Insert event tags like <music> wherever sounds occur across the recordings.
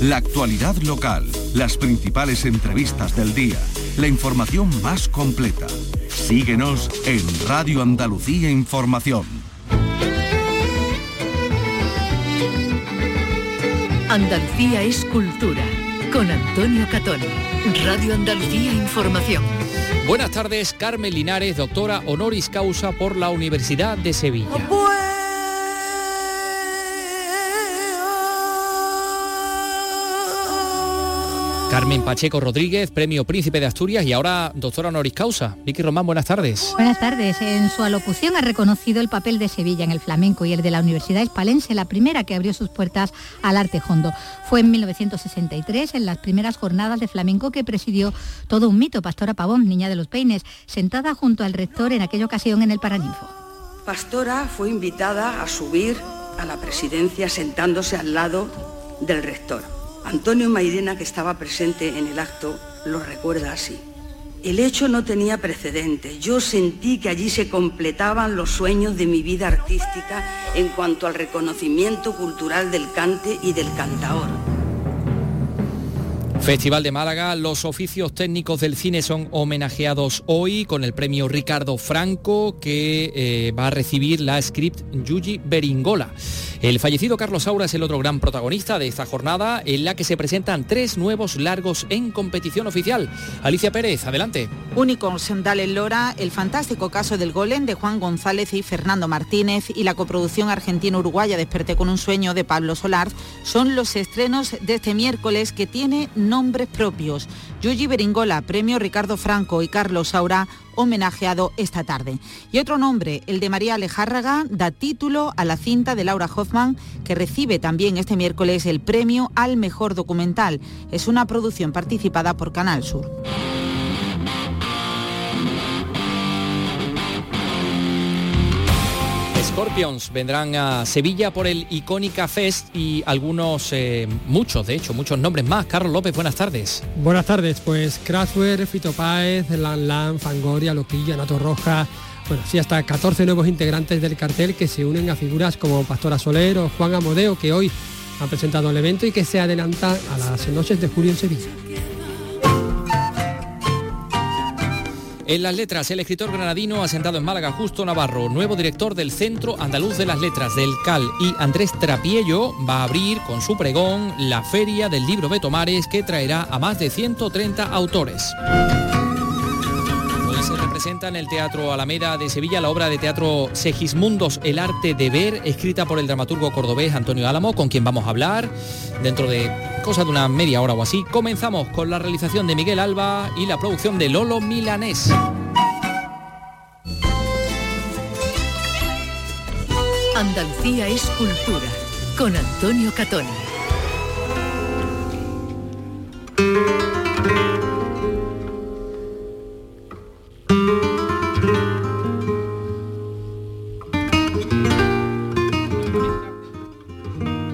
la actualidad local, las principales entrevistas del día, la información más completa. Síguenos en Radio Andalucía Información. Andalucía es cultura. Con Antonio Catón. Radio Andalucía Información. Buenas tardes, Carmen Linares, doctora honoris causa por la Universidad de Sevilla. Carmen Pacheco Rodríguez, Premio Príncipe de Asturias y ahora doctora honoris causa. Vicky Román, buenas tardes. Buenas tardes. En su alocución ha reconocido el papel de Sevilla en el flamenco y el de la Universidad Hispalense, la primera que abrió sus puertas al arte hondo. Fue en 1963, en las primeras jornadas de flamenco que presidió todo un mito, Pastora Pavón, niña de los peines, sentada junto al rector en aquella ocasión en el Paraninfo. Pastora fue invitada a subir a la presidencia sentándose al lado del rector. Antonio Mairena, que estaba presente en el acto, lo recuerda así. El hecho no tenía precedente. Yo sentí que allí se completaban los sueños de mi vida artística en cuanto al reconocimiento cultural del cante y del cantaor. Festival de Málaga, los oficios técnicos del cine son homenajeados hoy con el premio Ricardo Franco que eh, va a recibir la script Yuji Beringola. El fallecido Carlos Saura es el otro gran protagonista de esta jornada en la que se presentan tres nuevos largos en competición oficial. Alicia Pérez, adelante. Únicos, Dale Lora, el fantástico caso del Golem de Juan González y Fernando Martínez y la coproducción argentino-uruguaya Desperté con un sueño de Pablo Solar son los estrenos de este miércoles que tiene nombres propios. Yuji Beringola, premio Ricardo Franco y Carlos Saura homenajeado esta tarde. Y otro nombre, el de María Alejárraga, da título a la cinta de Laura Hoffman, que recibe también este miércoles el premio al mejor documental. Es una producción participada por Canal Sur. Scorpions vendrán a Sevilla por el Icónica Fest y algunos, eh, muchos de hecho, muchos nombres más. Carlos López, buenas tardes. Buenas tardes, pues Kraftwerk, Fito Páez, Lan Lan, Fangoria, Loquilla, Nato Roja, bueno, sí, hasta 14 nuevos integrantes del cartel que se unen a figuras como Pastora Soler o Juan Amodeo, que hoy han presentado el evento y que se adelanta a las noches de julio en Sevilla. En las letras, el escritor granadino asentado en Málaga, Justo Navarro, nuevo director del Centro Andaluz de las Letras del CAL. Y Andrés Trapiello va a abrir con su pregón la Feria del Libro de Tomares que traerá a más de 130 autores se representa en el Teatro Alameda de Sevilla la obra de teatro Segismundos, El arte de ver, escrita por el dramaturgo cordobés Antonio Álamo, con quien vamos a hablar dentro de cosa de una media hora o así. Comenzamos con la realización de Miguel Alba y la producción de Lolo Milanés. Andalucía es cultura, con Antonio Catón.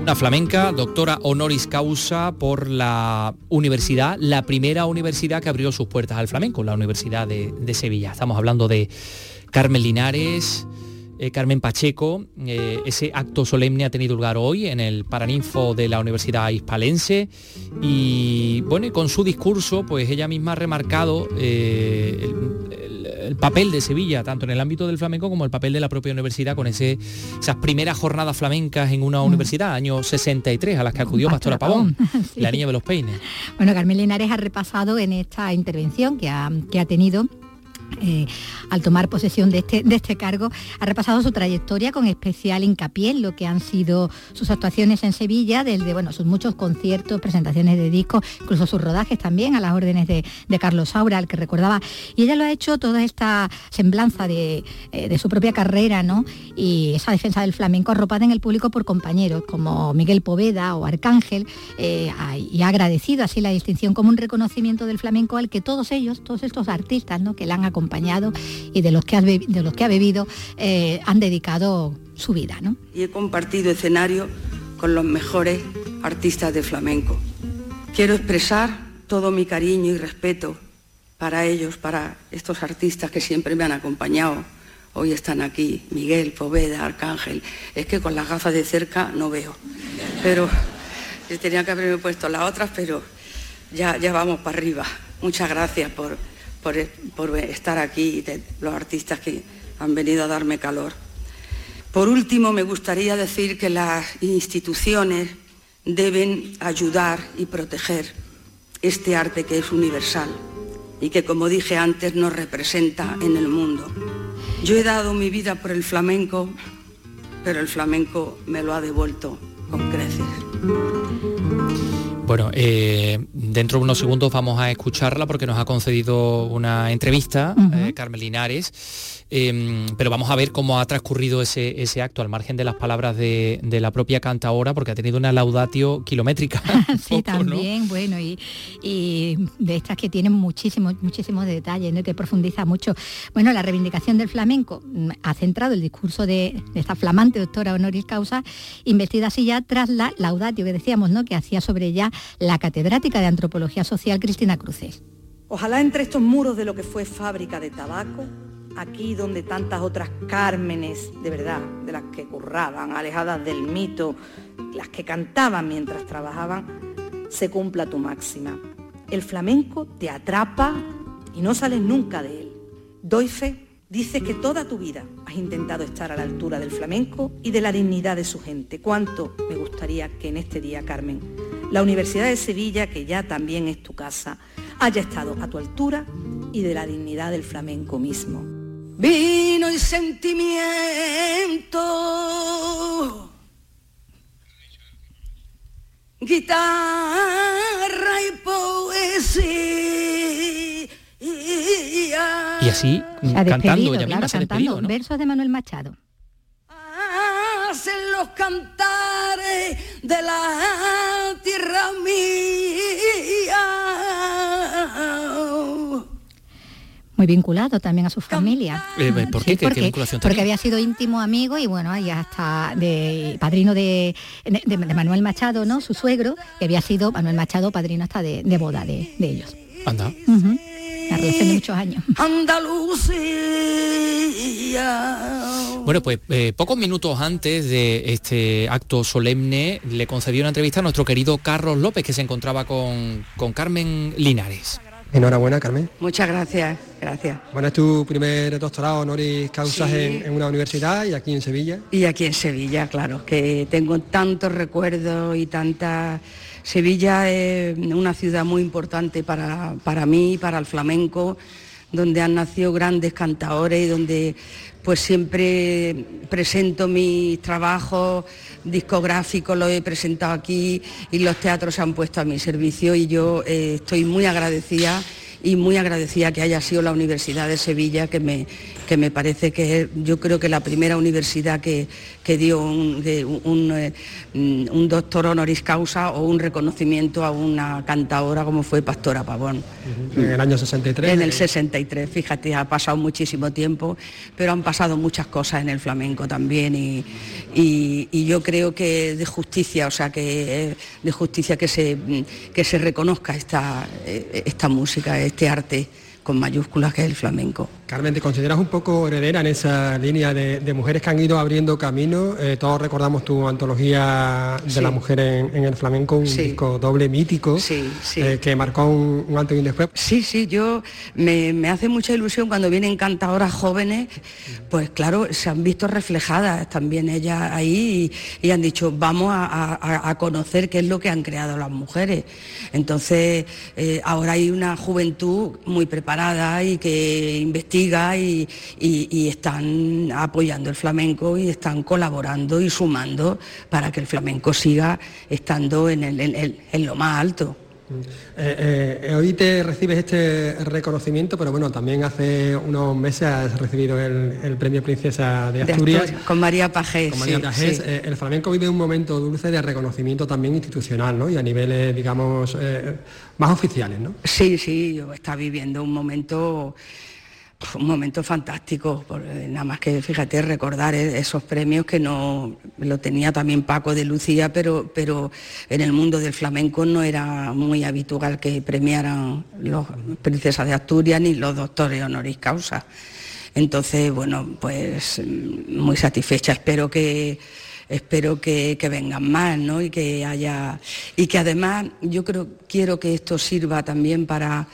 Una flamenca, doctora honoris causa por la universidad, la primera universidad que abrió sus puertas al flamenco, la Universidad de, Sevilla. Estamos hablando de Carmen Linares, eh, Carmen Pacheco. Eh, ese acto solemne ha tenido lugar hoy en el Paraninfo de la Universidad Hispalense y bueno, y con su discurso, pues ella misma ha remarcado eh, el, el- el papel de Sevilla, tanto en el ámbito del flamenco como el papel de la propia universidad, con ese, esas primeras jornadas flamencas en una universidad, año 63, a las que acudió Pastora Pavón, Pavón, <laughs> sí. la niña de los peines. Bueno, Carmen Linares ha repasado en esta intervención que ha, que ha tenido eh, al tomar posesión de este, de este cargo, ha repasado su trayectoria con especial hincapié en lo que han sido sus actuaciones en Sevilla, desde bueno, sus muchos conciertos, presentaciones de discos, incluso sus rodajes también a las órdenes de, de Carlos Saura, al que recordaba. Y ella lo ha hecho toda esta semblanza de, eh, de su propia carrera, ¿no? Y esa defensa del flamenco arropada en el público por compañeros como Miguel Poveda o Arcángel, eh, y ha agradecido así la distinción como un reconocimiento del flamenco al que todos ellos, todos estos artistas ¿no? que la han acompañado y de los que, has de los que ha bebido, eh, han dedicado su vida. ¿no? y he compartido escenario con los mejores artistas de flamenco. Quiero expresar todo mi cariño y respeto para ellos, para estos artistas que siempre me han acompañado. Hoy están aquí Miguel, Poveda, Arcángel. Es que con las gafas de cerca no veo. Pero tenía que haberme puesto las otras, pero ya, ya vamos para arriba. Muchas gracias por, por, estar aquí, de los artistas que han venido a darme calor. Por último, me gustaría decir que las instituciones deben ayudar y proteger este arte que es universal y que, como dije antes, nos representa en el mundo. Yo he dado mi vida por el flamenco, pero el flamenco me lo ha devuelto con creces. Bueno, eh, dentro de unos segundos vamos a escucharla porque nos ha concedido una entrevista, eh, Carmen Linares Em, pero vamos a ver cómo ha transcurrido ese, ese acto, al margen de las palabras de, la propia cantaora, porque ha tenido una laudatio kilométrica. <laughs> sí, también, bueno, y, de estas que tienen muchísimos, muchísimos detalles, ¿no? que profundiza mucho. Bueno, la reivindicación del flamenco mm, ha centrado el discurso de, esta flamante doctora honoris causa, investida así ya tras la laudatio que decíamos, ¿no? que hacía sobre ella la catedrática de antropología social Cristina Cruces. Ojalá entre estos muros de lo que fue fábrica de tabaco aquí donde tantas otras Cármenes, de verdad, de las que curraban, alejadas del mito, las que cantaban mientras trabajaban, se cumpla tu máxima. El flamenco te atrapa y no sales nunca de él. Doy fe, dice que toda tu vida has intentado estar a la altura del flamenco y de la dignidad de su gente. ¿Cuánto me gustaría que en este día, Carmen, la Universidad de Sevilla, que ya también es tu casa, haya estado a tu altura y de la dignidad del flamenco mismo vino y sentimiento, guitarra y poesía. Y así, cantando, ella misma se cantando, ¿no? Versos de Manuel Machado. Los cantares de la tierra mía muy vinculado también a su familia. Eh, ¿Por qué? ¿Qué, vinculación porque había sido íntimo amigo y bueno, ya hasta de padrino de, Manuel Machado, ¿no? Su suegro, que había sido Manuel Machado padrino hasta de, boda de, ellos. Anda. La relación de muchos años. Bueno, pues eh, pocos minutos antes de este acto solemne le concedió una entrevista a nuestro querido Carlos López, que se encontraba con, con Carmen Linares. Enhorabuena, Carmen. Muchas gracias, gracias. Bueno, es tu primer doctorado honoris causas en, una universidad y aquí en Sevilla. Y aquí en Sevilla, claro, que tengo tantos recuerdos y tanta... Sevilla es una ciudad muy importante para, para mí, para el flamenco, donde han nacido grandes cantadores y donde pues siempre presento mis trabajos discográficos, los he presentado aquí y los teatros se han puesto a mi servicio y yo eh, estoy muy agradecida y muy agradecida que haya sido la Universidad de Sevilla que me, que me parece que yo creo que la primera universidad que, dio eh, un, doctor honoris causa o un reconocimiento a una cantadora como fue Pastora Pavón. En el año 63. En el 63, fíjate, ha pasado muchísimo tiempo, pero han pasado muchas cosas en el flamenco también y, yo creo que de justicia, o sea, que de justicia que se, que se reconozca esta, eh, esta música, este arte con mayúsculas que es el flamenco. Carmen, ¿te consideras un poco heredera en esa línea de, mujeres que han ido abriendo camino? Eh, todos recordamos tu antología de la mujer en, el flamenco, un disco doble mítico eh, que marcó un, antes y un después. Sí, sí, yo me, hace mucha ilusión cuando vienen cantadoras jóvenes, pues claro, se han visto reflejadas también ellas ahí y, han dicho, vamos a, conocer qué es lo que han creado las mujeres. Entonces, eh, ahora hay una juventud muy preparada y que investiga y, están apoyando el flamenco y están colaborando y sumando para que el flamenco siga estando en, lo más alto. Eh, eh, hoy te recibes este reconocimiento, pero bueno, también hace unos meses has recibido el, premio Princesa de Asturias. con María Pajés. Eh, el flamenco vive un momento dulce de reconocimiento también institucional, ¿no? Y a niveles, digamos, más oficiales, ¿no? Sí, sí, está viviendo un momento un momento fantástico, eh, nada más que, fíjate, recordar e-, esos premios que no lo tenía también Paco de Lucía, pero, pero en el mundo del flamenco no era muy habitual que premiaran los princesas de Asturias ni los doctores honoris causa. Entonces, bueno, pues mm, muy satisfecha. Espero que espero que, vengan más, ¿no? Y que haya. Y que además yo creo, quiero que esto sirva también para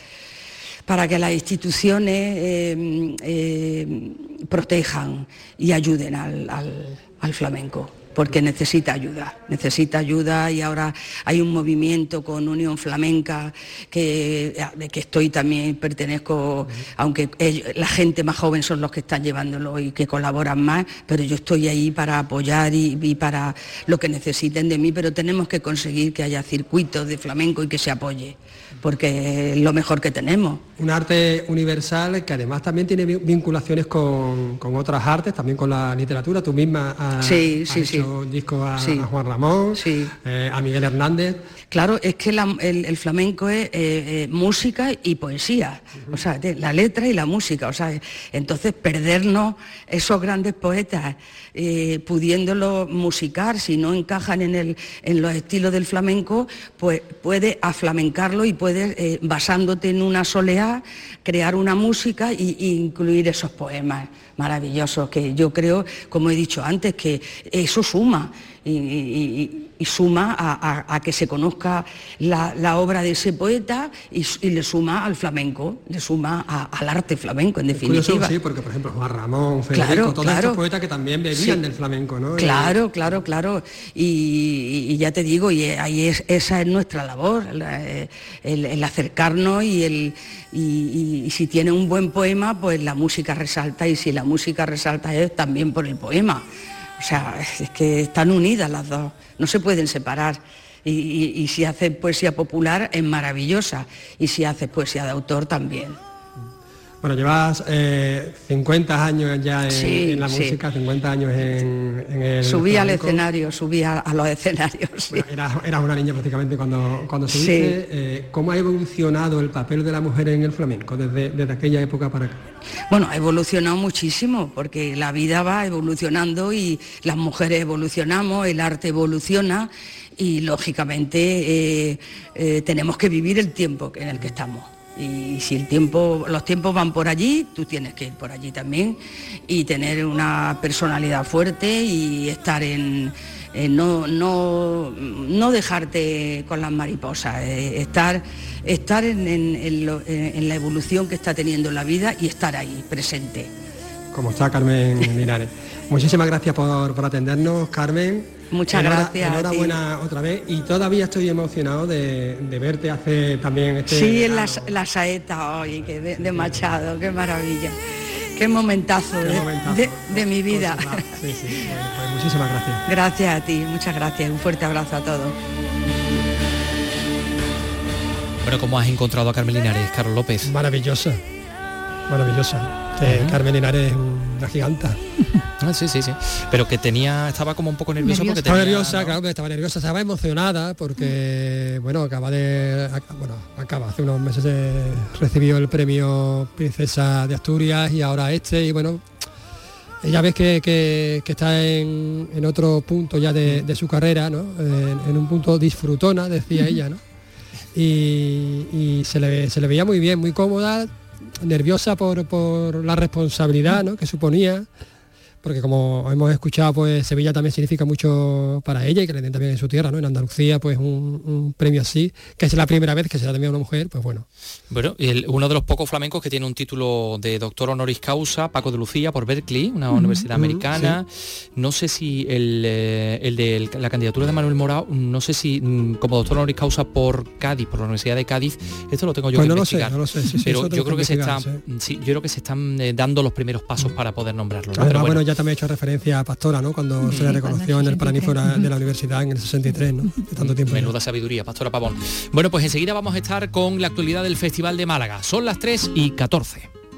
para que las instituciones eh, eh, protejan y ayuden al flamenco porque necesita ayuda, necesita ayuda y ahora hay un movimiento con Unión Flamenca que, de que estoy también, pertenezco, aunque la gente más joven son los que están llevándolo y que colaboran más, pero yo estoy ahí para apoyar y, y para lo que necesiten de mí, pero tenemos que conseguir que haya circuitos de flamenco y que se apoye porque es lo mejor que tenemos. Un arte universal que además también tiene vinculaciones con, otras artes, también con la literatura. Tú misma has, sí, hecho disco a, Juan Ramón, eh, a Miguel Hernández. Claro, es que el, flamenco es eh, eh, música y poesía, o sea, la letra y la música, o sea, entonces perdernos esos grandes poetas eh, pudiéndolo musicar, si no encajan en, el, en los estilos del flamenco, pues puede aflamencarlo y puedes, eh, basándote en una soleá, crear una música e, incluir esos poemas maravillosos que yo creo, como he dicho antes, que eso suma y, suma a, que se conozca la, obra de ese poeta y, le suma al flamenco, le suma al arte flamenco, en definitiva. sí, porque por ejemplo Juan Ramón, Federico, todos estos poetas que también bebían del flamenco, ¿no? Claro, claro, claro. Y, ya te digo, y ahí es, esa es nuestra labor, el, acercarnos y el y, si tiene un buen poema, pues la música resalta y si la música resalta es también por el poema. O sea, es que están unidas las dos, no se pueden separar. Y, si hace poesía popular es maravillosa y si hace poesía de autor también. Bueno, llevas 50 eh, años ya en, la música, 50 años en, el... Subí al escenario, subí a, los escenarios. eras, una niña prácticamente cuando, cuando subiste. Eh, ¿Cómo ha evolucionado el papel de la mujer en el flamenco desde, desde aquella época para acá? Bueno, ha evolucionado muchísimo, porque la vida va evolucionando y las mujeres evolucionamos, el arte evoluciona y lógicamente eh, tenemos que vivir el tiempo en el que estamos. Y si el tiempo, los tiempos van por allí, tú tienes que ir por allí también y tener una personalidad fuerte y estar en, no, no, dejarte con las mariposas, eh, estar, estar en, la evolución que está teniendo la vida y estar ahí, presente. Como está Carmen <laughs> Linares. Muchísimas gracias por, por atendernos, Carmen. Muchas gracias. Enhorabuena otra vez y todavía estoy emocionado de, verte hacer también este... Sí, en la, saeta hoy, que de, Machado, qué maravilla. Qué momentazo, de, mi vida. Sí, sí, pues muchísimas gracias. Gracias a ti, muchas gracias. Un fuerte abrazo a todos. Bueno, ¿cómo has encontrado a Carmen Linares, Carlos López? Maravillosa, maravillosa. Carmen Linares es una giganta. Ah, sí, sí, sí. Pero que tenía, estaba como un poco nervioso porque estaba nerviosa, claro, estaba nerviosa, estaba emocionada porque, bueno, acaba de, bueno, acaba, hace unos meses recibió el premio Princesa de Asturias y ahora este, y bueno, ella ves que, está en, otro punto ya de, su carrera, ¿no? En, un punto disfrutona, decía ella, ¿no? Y, se, le, se le veía muy bien, muy cómoda, nerviosa por, por la responsabilidad ¿no? que suponía porque como hemos escuchado, pues Sevilla también significa mucho para ella y que le den también en su tierra, ¿no? En Andalucía, pues un, premio así, que es la primera vez que se da también a una mujer, pues bueno. Bueno, y uno de los pocos flamencos que tiene un título de doctor honoris causa, Paco de Lucía, por Berkeley, una universidad americana. No sé si el, eh, el de la candidatura de Manuel Morao, no sé si mm, como doctor honoris causa por Cádiz, por la Universidad de Cádiz, esto lo tengo yo pues que no investigar. Lo sé, no lo sé. pero yo creo que se están, sí, yo creo que se están eh, dando los primeros pasos para poder nombrarlo. bueno, también he hecho referencia a Pastora, ¿no? Cuando se le reconoció en el paranífora de la universidad en el 63, ¿no? tanto tiempo. Menuda sabiduría, Pastora Pavón. Bueno, pues enseguida vamos a estar con la actualidad del Festival de Málaga. Son las 3 y 14.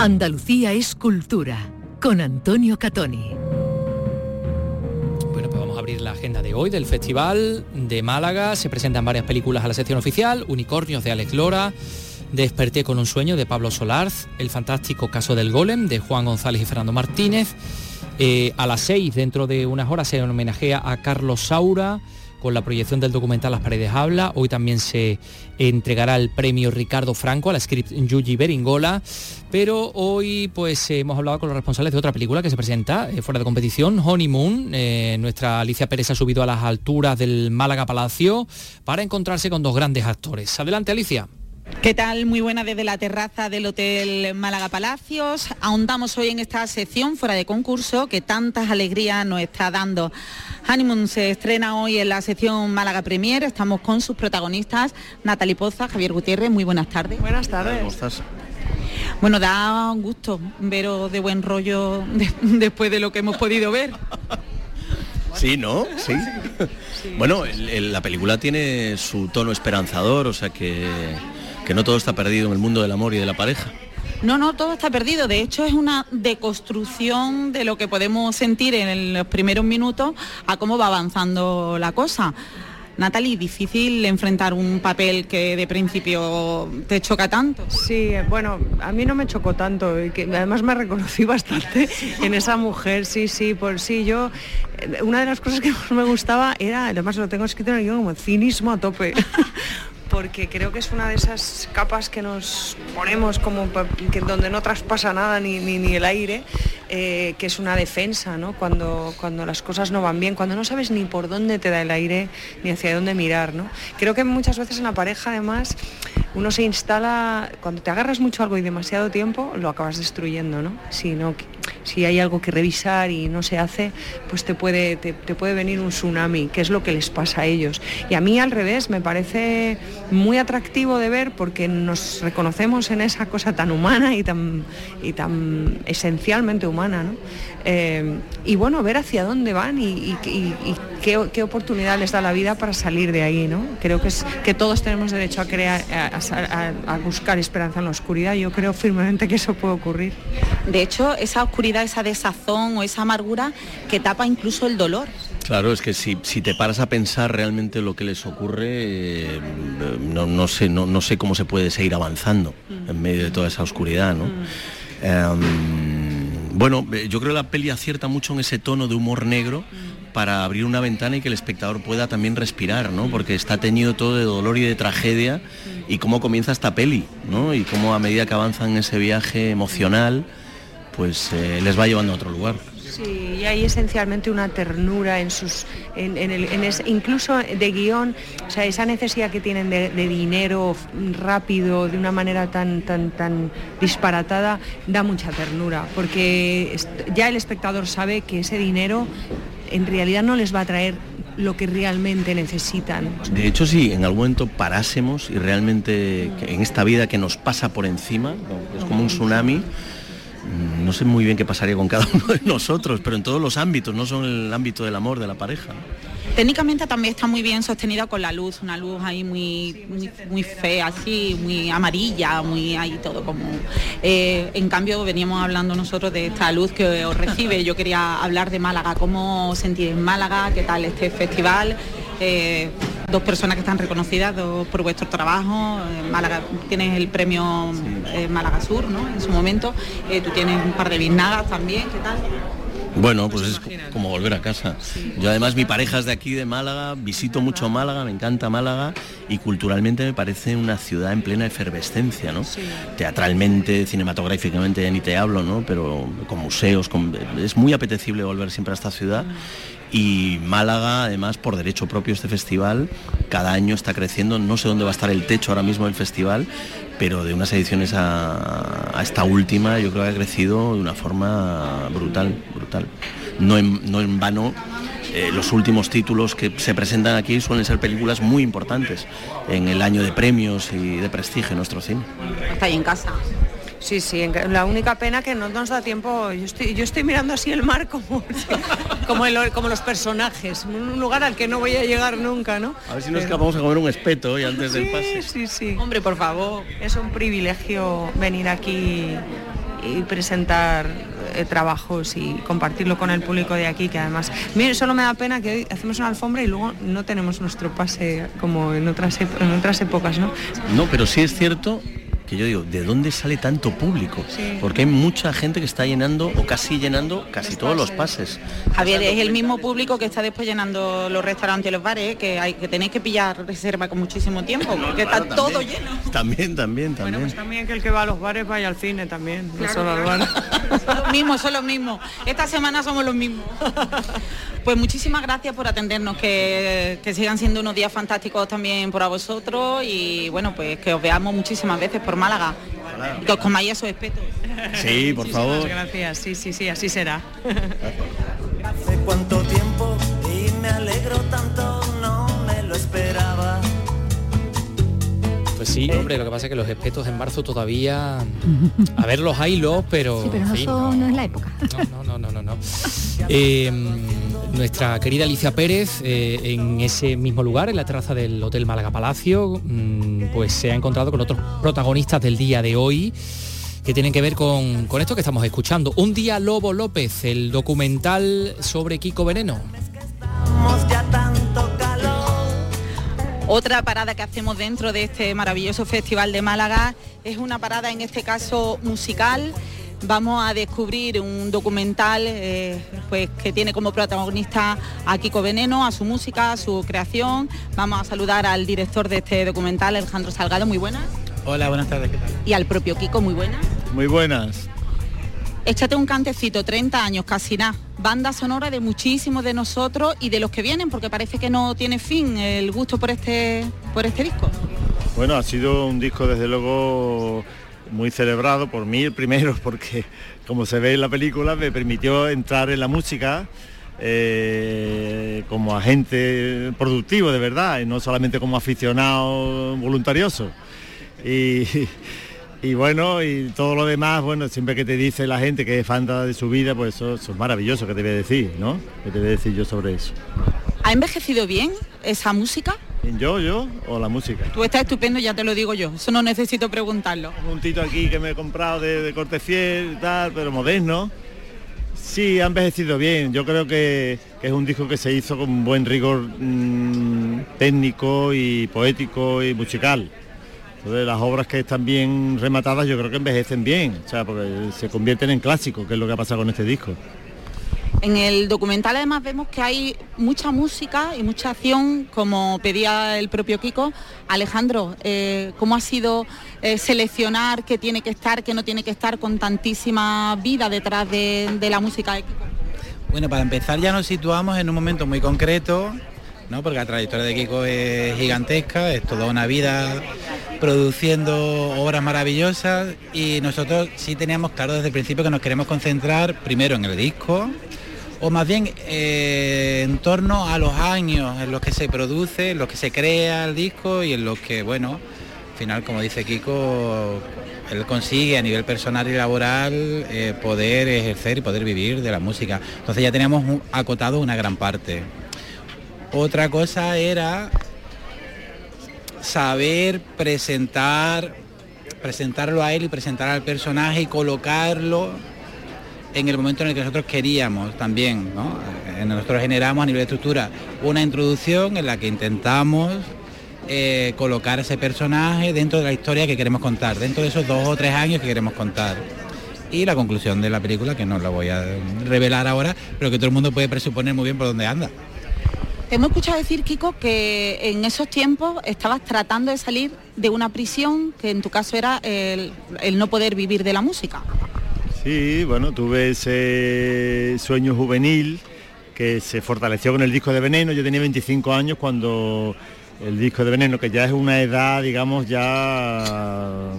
Andalucía es cultura, con Antonio Catoni. Bueno, a abrir la agenda de hoy del Festival de Málaga. Se presentan varias películas a la sección oficial, Unicornios de Alex Lora, Desperté con un sueño de Pablo Solarz, El fantástico caso del golem de Juan González y Fernando Martínez. Eh, a las seis, dentro de unas horas, se homenajea a Carlos Saura con la proyección del documental Las paredes habla. Hoy también se entregará el premio Ricardo Franco a la script Yuji Beringola. Pero hoy pues hemos hablado con los responsables de otra película que se presenta eh, fuera de competición, Honeymoon. Eh, nuestra Alicia Pérez ha subido a las alturas del Málaga Palacio para encontrarse con dos grandes actores. Adelante Alicia. ¿Qué tal? Muy buena desde la terraza del Hotel Málaga Palacios. Ahondamos hoy en esta sección fuera de concurso que tantas alegrías nos está dando. Honeymoon se estrena hoy en la sección Málaga Premier. Estamos con sus protagonistas, Natalie Poza, Javier Gutiérrez. Muy buenas tardes. Buenas tardes. ¿Cómo estás? Bueno, da un gusto veros de buen rollo después de lo que hemos podido ver. Sí, ¿no? Sí. Bueno, la película tiene su tono esperanzador, o sea que que no todo está perdido en el mundo del amor y de la pareja. No, no, todo está perdido. De hecho, es una deconstrucción de lo que podemos sentir en los primeros minutos a cómo va avanzando la cosa. Natalie, difícil enfrentar un papel que de principio te choca tanto. Sí, bueno, a mí no me chocó tanto y que además me reconocí <laughs> bastante en esa mujer, sí, sí, por sí, yo, eh, una de las cosas que <laughs> más me gustaba era, además lo tengo escrito en el guion como cinismo a tope. <laughs> porque creo que es una de esas capas que nos ponemos como que donde no traspasa nada ni, ni, el aire, eh, que es una defensa, ¿no? Cuando, cuando las cosas no van bien, cuando no sabes ni por dónde te da el aire ni hacia dónde mirar. ¿no? Creo que muchas veces en la pareja además uno se instala, cuando te agarras mucho algo y demasiado tiempo, lo acabas destruyendo. ¿no? Si no si hay algo que revisar y no se hace, pues te puede, te, puede venir un tsunami, que es lo que les pasa a ellos. Y a mí al revés, me parece muy atractivo de ver porque nos reconocemos en esa cosa tan humana y tan, y tan esencialmente humana. ¿no? Eh, y bueno, ver hacia dónde van y, qué, oportunidad les da la vida para salir de ahí. ¿no? Creo que, es, que todos tenemos derecho a, crear, a, buscar esperanza en la oscuridad. Yo creo firmemente que eso puede ocurrir. De hecho, esa oscuridad, esa desazón o esa amargura que tapa incluso el dolor. Claro, es que si, te paras a pensar realmente lo que les ocurre, eh, no, sé, no, sé cómo se puede seguir avanzando en medio de toda esa oscuridad. ¿no? Mm. Em, bueno, eh, yo creo que la peli acierta mucho en ese tono de humor negro para abrir una ventana y que el espectador pueda también respirar, ¿no? Porque está teñido todo de dolor y de tragedia y cómo comienza esta peli, ¿no? Y cómo a medida que avanzan en ese viaje emocional, pues eh, les va llevando a otro lugar. Sí, y hay esencialmente una ternura en sus, en, el, incluso de guion, o sea, esa necesidad que tienen de, dinero rápido, de una manera tan, tan, tan disparatada, da mucha ternura, porque ya el espectador sabe que ese dinero en realidad no les va a traer lo que realmente necesitan. De hecho, si en algún momento parásemos y realmente en esta vida que nos pasa por encima, es como un tsunami, Mm, no sé muy bien qué pasaría con cada uno de nosotros, pero en todos los ámbitos, no son el ámbito del amor, de la pareja. Técnicamente también está muy bien sostenida con la luz, una luz ahí muy, muy, fea, así, muy amarilla, muy ahí todo como... Eh, en cambio veníamos hablando nosotros de esta luz que os recibe. Yo quería hablar de Málaga, cómo sentir en Málaga, qué tal este festival. Eh, dos personas que están reconocidas por vuestro trabajo. Málaga tienes el premio eh, Málaga Sur, ¿no? En su momento. tú tienes un par de biznadas también, ¿qué tal? Bueno, pues es como volver a casa. Yo además mi pareja es de aquí, de Málaga, visito mucho Málaga, me encanta Málaga y culturalmente me parece una ciudad en plena efervescencia, ¿no? Teatralmente, cinematográficamente ya ni te hablo, ¿no? Pero con museos, es muy apetecible volver siempre a esta ciudad y Málaga, además, por derecho propio este festival, cada año está creciendo, no sé dónde va a estar el techo ahora mismo del festival, pero de unas ediciones a, esta última yo creo que ha crecido de una forma brutal, brutal. No en, vano eh, los últimos títulos que se presentan aquí suelen ser películas muy importantes en el año de premios y de prestigio en nuestro cine. Está ahí en casa. Sí, sí, la única pena que no nos da tiempo, yo estoy, yo estoy mirando así el mar como, <laughs> como, como los personajes, un lugar al que no voy a llegar nunca, ¿no? A ver si nos escapamos a comer un espeto hoy antes del pase. Sí, sí, Hombre, por favor. Es un privilegio venir aquí y presentar eh, trabajos y compartirlo con el público de aquí, que además, mire, solo me da pena que hoy hacemos una alfombra y luego no tenemos nuestro pase como en otras, en otras épocas, ¿no? No, pero sí es cierto que yo digo, ¿de dónde sale tanto público? Porque hay mucha gente que está llenando o casi llenando casi todos los pases. Javier, es el mismo público que está después llenando los restaurantes y los bares, ¿eh? que hay que tenéis que pillar reserva con muchísimo tiempo, porque está todo lleno. También, también, también. Bueno, pues también que el que va a los bares vaya al cine también, no solo al bar. son los mismos, son los mismos. Esta semana somos los mismos. <laughs> Pues muchísimas gracias por atendernos, que, que sigan siendo unos días fantásticos también para vosotros y bueno, pues que os veamos muchísimas veces por Málaga. Y que os comáis esos espetos. Sí, por favor. Gracias, sí, sí, sí, así será. Hace cuánto tiempo y me alegro tanto, no me lo esperaba. Pues sí, hombre, lo que pasa es que los espetos en marzo todavía... A ver, los hay los, pero... Sí, pero no, son, no, es la época. No, no, no, no, no. <laughs> Eh, nuestra querida Alicia Pérez, eh, en ese mismo lugar, en la terraza del Hotel Málaga Palacio, mm, pues se ha encontrado con otros protagonistas del día de hoy que tienen que ver con, con esto que estamos escuchando. Un día Lobo López, el documental sobre Kiko Veneno. Otra parada que hacemos dentro de este maravilloso festival de Málaga es una parada en este caso musical. Vamos a descubrir un documental eh, pues, que tiene como protagonista a Kiko Veneno, a su música, a su creación. Vamos a saludar al director de este documental, Alejandro Salgado, muy buenas. Hola, buenas tardes, ¿qué tal? Y al propio Kiko, muy buenas. Muy buenas. Échate un cantecito, 30 años, casi nada. Banda sonora de muchísimos de nosotros y de los que vienen, porque parece que no tiene fin el gusto por este, por este disco. Bueno, ha sido un disco desde luego muy celebrado por mí el primero, <laughs> porque como se ve en la película me permitió entrar en la música eh, como agente productivo de verdad, y no solamente como aficionado voluntarioso. Y, <laughs> bueno, y todo lo demás, bueno, siempre que te dice la gente que es fan de su vida, pues eso, es maravilloso que te voy a decir, ¿no? Que te voy a decir yo sobre eso. ¿Ha envejecido bien esa música? ¿Yo, yo o la música? Tú estás estupendo, ya te lo digo yo, eso no necesito preguntarlo. Un puntito aquí que me he comprado de, de corte fiel y tal, pero moderno. Sí, ha envejecido bien. Yo creo que, que, es un disco que se hizo con buen rigor mmm, técnico y poético y musical. Entonces las obras que están bien rematadas yo creo que envejecen bien, o sea, porque se convierten en clásicos, que es lo que ha pasado con este disco. En el documental además vemos que hay mucha música y mucha acción, como pedía el propio Kiko. Alejandro, eh, ¿cómo ha sido eh, seleccionar qué tiene que estar, qué no tiene que estar con tantísima vida detrás de, la música de Kiko? Bueno, para empezar ya nos situamos en un momento muy concreto ¿no? porque la trayectoria de Kiko es gigantesca, es toda una vida produciendo obras maravillosas y nosotros sí teníamos claro desde el principio que nos queremos concentrar primero en el disco, o más bien eh, en torno a los años en los que se produce, en los que se crea el disco y en los que, bueno, al final, como dice Kiko, él consigue a nivel personal y laboral eh, poder ejercer y poder vivir de la música. Entonces ya teníamos acotado una gran parte. Otra cosa era saber presentar, presentarlo a él y presentar al personaje y colocarlo en el momento en el que nosotros queríamos también. ¿no? Nosotros generamos a nivel de estructura una introducción en la que intentamos eh, colocar ese personaje dentro de la historia que queremos contar, dentro de esos dos o tres años que queremos contar. Y la conclusión de la película, que no la voy a revelar ahora, pero que todo el mundo puede presuponer muy bien por dónde anda. Hemos escuchado decir, Kiko, que en esos tiempos estabas tratando de salir de una prisión, que en tu caso era el, no poder vivir de la música. Sí, bueno, tuve ese sueño juvenil que se fortaleció con el disco de Veneno. Yo tenía 25 años cuando el disco de Veneno, que ya es una edad, digamos, ya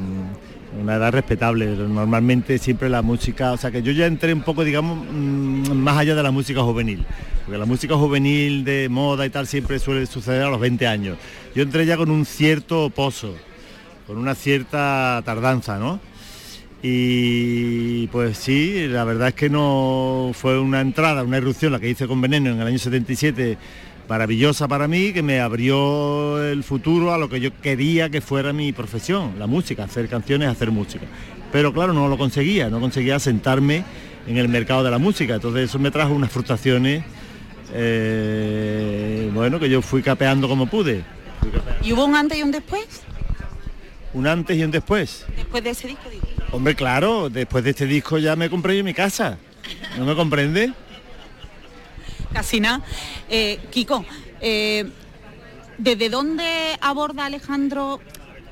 una edad respetable. Normalmente siempre la música, o sea que yo ya entré un poco, digamos, más allá de la música juvenil. Porque la música juvenil de moda y tal siempre suele suceder a los 20 años. Yo entré ya con un cierto pozo, con una cierta tardanza, ¿no? Y pues sí, la verdad es que no fue una entrada, una erupción la que hice con Veneno en el año 77 maravillosa para mí, que me abrió el futuro a lo que yo quería que fuera mi profesión, la música, hacer canciones, hacer música. Pero claro, no lo conseguía, no conseguía sentarme en el mercado de la música. Entonces eso me trajo unas frustraciones, eh, bueno, que yo fui capeando como pude. ¿Y hubo un antes y un después? Un antes y un después. Después de ese disco, digo. Hombre, claro, después de este disco ya me compré yo mi casa. ¿No me comprende? Casi nada. Eh, Kiko, eh, ¿desde dónde aborda Alejandro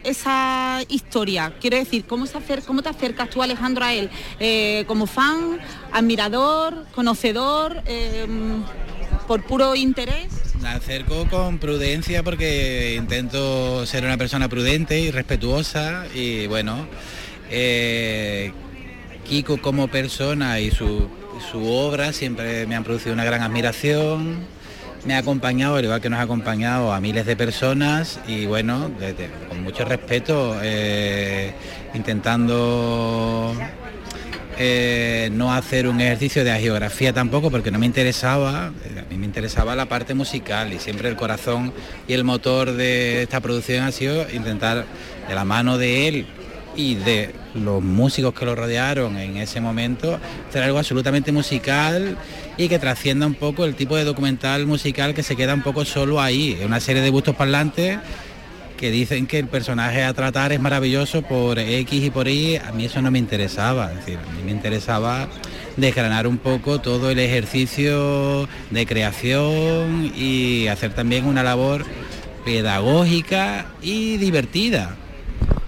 esa historia? Quiero decir, ¿cómo, se cómo te acercas tú, Alejandro, a él? Eh, ¿Como fan, admirador, conocedor, em, por puro interés? Me acerco con prudencia porque intento ser una persona prudente y respetuosa y bueno, Kiko como persona y su su obra siempre me han producido una gran admiración, me ha acompañado, al igual que nos ha acompañado a miles de personas y bueno, con mucho respeto, eh, intentando eh, no hacer un ejercicio de geografía tampoco porque no me interesaba, eh, a mí me interesaba la parte musical y siempre el corazón y el motor de esta producción ha sido intentar de la mano de él y de los músicos que lo rodearon en ese momento, hacer algo absolutamente musical y que trascienda un poco el tipo de documental musical que se queda un poco solo ahí, una serie de bustos parlantes que dicen que el personaje a tratar es maravilloso por X y por Y, a mí eso no me interesaba, es decir, a mí me interesaba desgranar un poco todo el ejercicio de creación y hacer también una labor pedagógica y divertida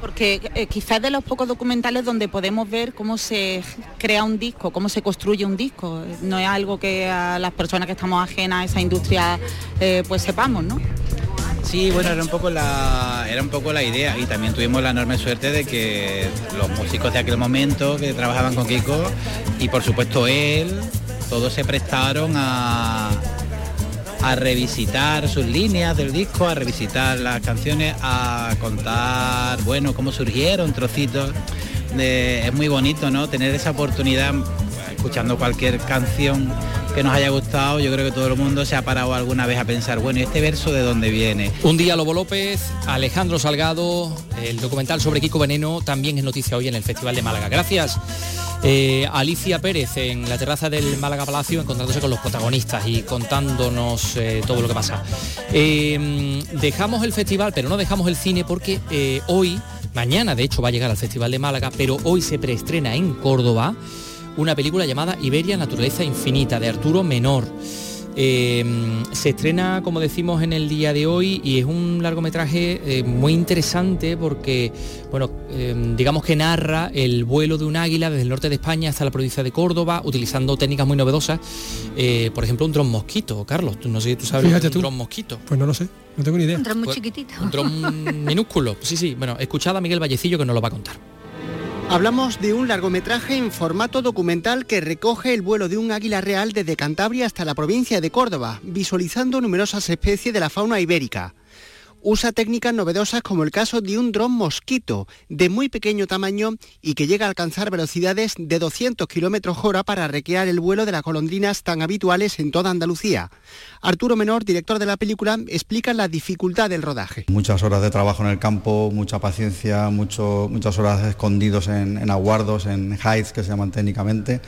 porque eh, quizás de los pocos documentales donde podemos ver cómo se crea un disco, cómo se construye un disco. No es algo que a las personas que estamos ajenas a esa industria eh, pues sepamos, ¿no? Sí, bueno, era un poco la era un poco la idea y también tuvimos la enorme suerte de que los músicos de aquel momento que trabajaban con Kiko y por supuesto él, todos se prestaron a a revisitar sus líneas del disco, a revisitar las canciones, a contar, bueno, cómo surgieron trocitos. es muy bonito, ¿no? Tener esa oportunidad, escuchando cualquier canción que nos haya gustado, yo creo que todo el mundo se ha parado alguna vez a pensar, bueno, ¿y este verso de dónde viene? Un día Lobo López, Alejandro Salgado, el documental sobre Kiko Veneno también es noticia hoy en el Festival de Málaga. Gracias. Eh, Alicia Pérez en la terraza del Málaga Palacio encontrándose con los protagonistas y contándonos eh, todo lo que pasa. Eh, dejamos el festival, pero no dejamos el cine porque hoy, mañana de hecho va a llegar al Festival de Málaga, pero hoy se preestrena en Córdoba una película llamada Iberia, Naturaleza Infinita, de Arturo Menor. Eh, se estrena, como decimos, en el día de hoy y es un largometraje eh, muy interesante porque, bueno, eh, digamos que narra el vuelo de un águila desde el norte de España hasta la provincia de Córdoba, utilizando técnicas muy novedosas. por ejemplo, un dron mosquito, Carlos. No sé si tú sabes un dron mosquito. Pues no lo sé, no tengo ni idea. Un dron muy pues, chiquitito. Un dron minúsculo. Sí, sí. Bueno, escuchad a Miguel Vallecillo que nos lo va a contar. Hablamos de un largometraje en formato documental que recoge el vuelo de un águila real desde Cantabria hasta la provincia de Córdoba, visualizando numerosas especies de la fauna ibérica usa técnicas novedosas como el caso de un dron mosquito de muy pequeño tamaño y que llega a alcanzar velocidades de 200 km hora para recrear el vuelo de las golondrinas tan habituales en toda Andalucía. Arturo Menor, director de la película, explica la dificultad del rodaje. Muchas horas de trabajo en el campo, mucha paciencia, muchas horas escondidos en, en aguardos, en hides que se llaman técnicamente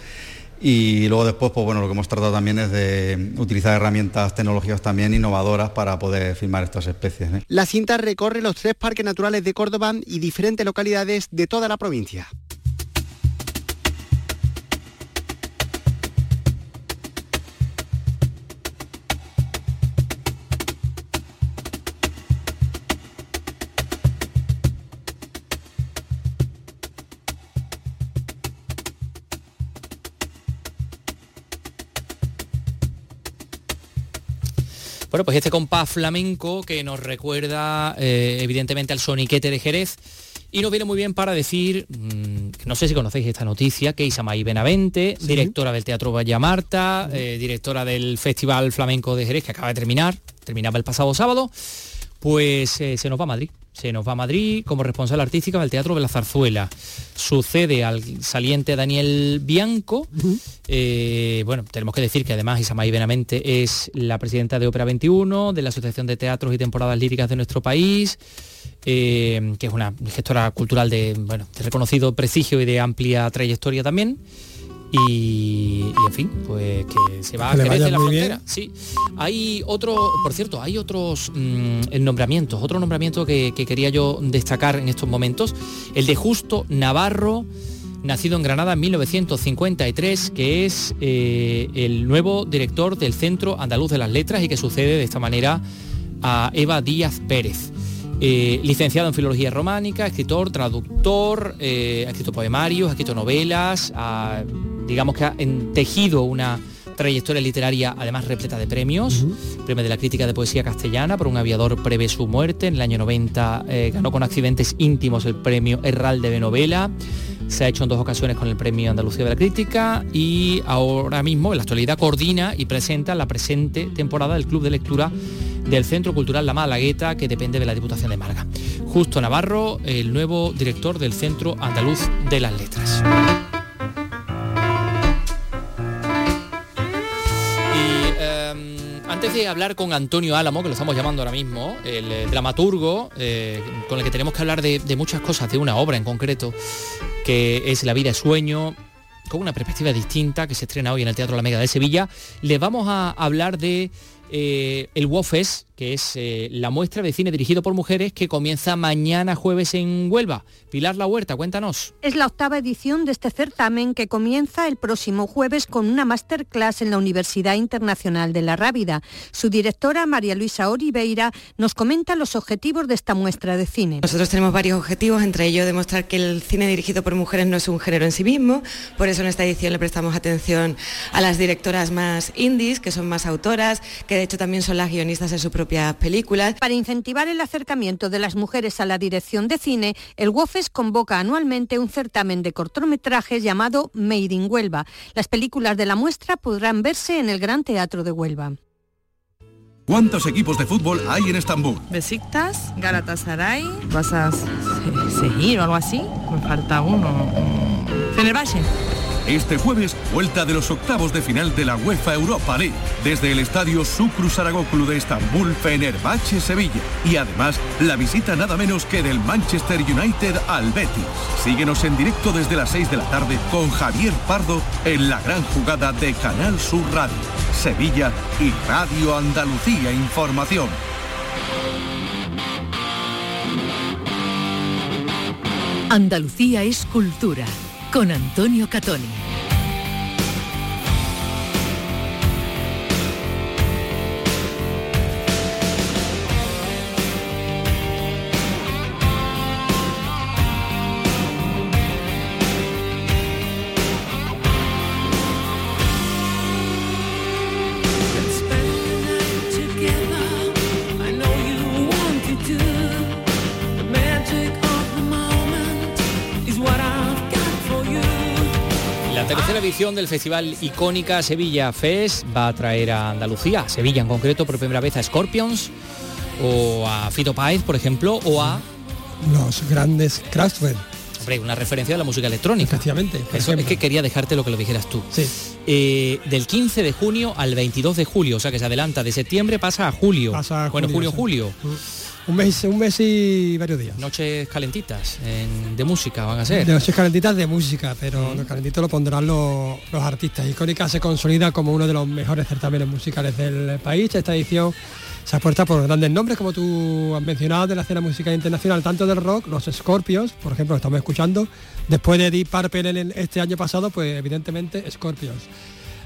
y luego después, pues bueno, lo que hemos tratado también es de utilizar herramientas tecnológicas también innovadoras para poder filmar estas especies. ¿eh? La cinta recorre los tres parques naturales de Córdoba y diferentes localidades de toda la provincia. Bueno, pues este compás flamenco que nos recuerda eh, evidentemente al soniquete de Jerez. Y nos viene muy bien para decir, mm, no sé si conocéis esta noticia, que Isamay Benavente, directora del Teatro Valla Marta, eh, directora del Festival Flamenco de Jerez, que acaba de terminar, terminaba el pasado sábado, pues eh, se nos va a Madrid se nos va a Madrid como responsable artística del Teatro de la Zarzuela. Sucede al saliente Daniel Bianco. Eh, bueno, tenemos que decir que además Isamay Benamente es la presidenta de Ópera 21, de la Asociación de Teatros y Temporadas Líricas de nuestro país, eh, que es una gestora cultural de, bueno, de reconocido prestigio y de amplia trayectoria también. Y, en fin, pues que se va a Jerez de la frontera. Sí. Hay otro, por cierto, hay otros mm, nombramientos, otro nombramiento que, quería yo destacar en estos momentos, el de Justo Navarro, nacido en Granada en 1953, que es eh, el nuevo director del Centro Andaluz de las Letras y que sucede de esta manera a Eva Díaz Pérez. Eh, licenciado en Filología Románica, escritor, traductor, eh, ha escrito poemarios, ha escrito novelas, digamos que ha tejido una trayectoria literaria además repleta de premios, premio de la crítica de poesía castellana por un aviador prevé su muerte, en el año 90 eh, ganó con accidentes íntimos el premio Herralde de novela, se ha hecho en dos ocasiones con el premio Andalucía de la Crítica y ahora mismo en la actualidad coordina y presenta la presente temporada del Club de Lectura del Centro Cultural La Malagueta, que depende de la Diputación de Málaga. Justo Navarro, el nuevo director del Centro Andaluz de las Letras. Antes de hablar con Antonio Álamo, que lo estamos llamando ahora mismo, el eh, dramaturgo, eh, con el que tenemos que hablar de, muchas cosas, de una obra en concreto, que es La vida es sueño, con una perspectiva distinta, que se estrena hoy en el Teatro La Mega de Sevilla, le vamos a hablar de eh, el WOFES, que es eh, la muestra de cine dirigido por mujeres que comienza mañana jueves en Huelva. Pilar La Huerta, cuéntanos. Es la octava edición de este certamen que comienza el próximo jueves con una masterclass en la Universidad Internacional de la Rábida. Su directora, María Luisa Oliveira, nos comenta los objetivos de esta muestra de cine. Nosotros tenemos varios objetivos, entre ellos demostrar que el cine dirigido por mujeres no es un género en sí mismo, por eso en esta edición le prestamos atención a las directoras más indies, que son más autoras, que de hecho también son las guionistas de sus propias películas. Para incentivar el acercamiento de las mujeres a la dirección de cine, el WOFES convoca anualmente un certamen de cortometrajes llamado Made in Huelva. Las películas de la muestra podrán verse en el Gran Teatro de Huelva. ¿Cuántos equipos de fútbol hay en Estambul? Besiktas, Galatasaray, vas a seguir o algo así. Me falta uno. Fenerbahce. Este jueves, vuelta de los octavos de final de la UEFA Europa League, desde el estadio Sucru Saragoklu de Estambul, Fenerbahce, Sevilla. Y además, la visita nada menos que del Manchester United al Betis. Síguenos en directo desde las 6 de la tarde con Javier Pardo en la gran jugada de Canal Sur Radio, Sevilla y Radio Andalucía Información. Andalucía es cultura con Antonio Catoni. Edición del Festival Icónica Sevilla Fest va a traer a Andalucía, Sevilla en concreto, por primera vez a Scorpions o a Fito Páez, por ejemplo, o a... Los grandes Kraftwerk. Hombre, una referencia a la música electrónica. Efectivamente. Eso es que quería dejarte lo que lo dijeras tú. Sí. Eh, del 15 de junio al 22 de julio, o sea que se adelanta de septiembre pasa a julio. Pasa a bueno, junio, julio. Mm. Un mes, un mes y varios días. Noches calentitas de música van a ser. De noches calentitas de música, pero los calentitos lo pondrán los, artistas. Icónica se consolida como uno de los mejores certámenes musicales del país. Esta edición se apuesta por grandes nombres, como tú has mencionado, de la escena musical internacional, tanto del rock, los Scorpions, por ejemplo, estamos escuchando, después de Deep Purple en este año pasado, pues evidentemente Scorpions.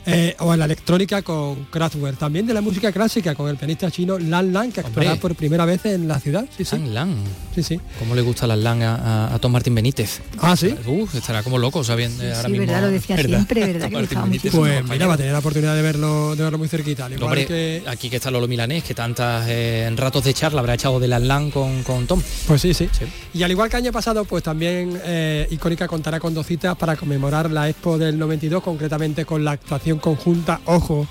Eh, o en la electrónica con Kraftwerk, también de la música clásica con el pianista chino Lan Lan, que actuará por primera vez en la ciudad. Sí, sí. Lan Sí, sí. ¿Cómo le gusta Lan Lan a, Tom Martín Benítez? Ah, sí. Uf, estará como loco sabiendo sí, ahora sí, verdad, lo decía siempre, verdad <laughs> que Pues mira, va a tener la oportunidad de verlo, de verlo muy cerquita. Hombre, que... aquí que está Lolo Milanés, que tantas eh, ratos de charla habrá echado de Lan Lan con, con Tom. Pues sí, sí, Y al igual que año pasado, pues también eh, Icónica contará con dos citas para conmemorar la Expo del 92, concretamente con la actuación conjunta Ojo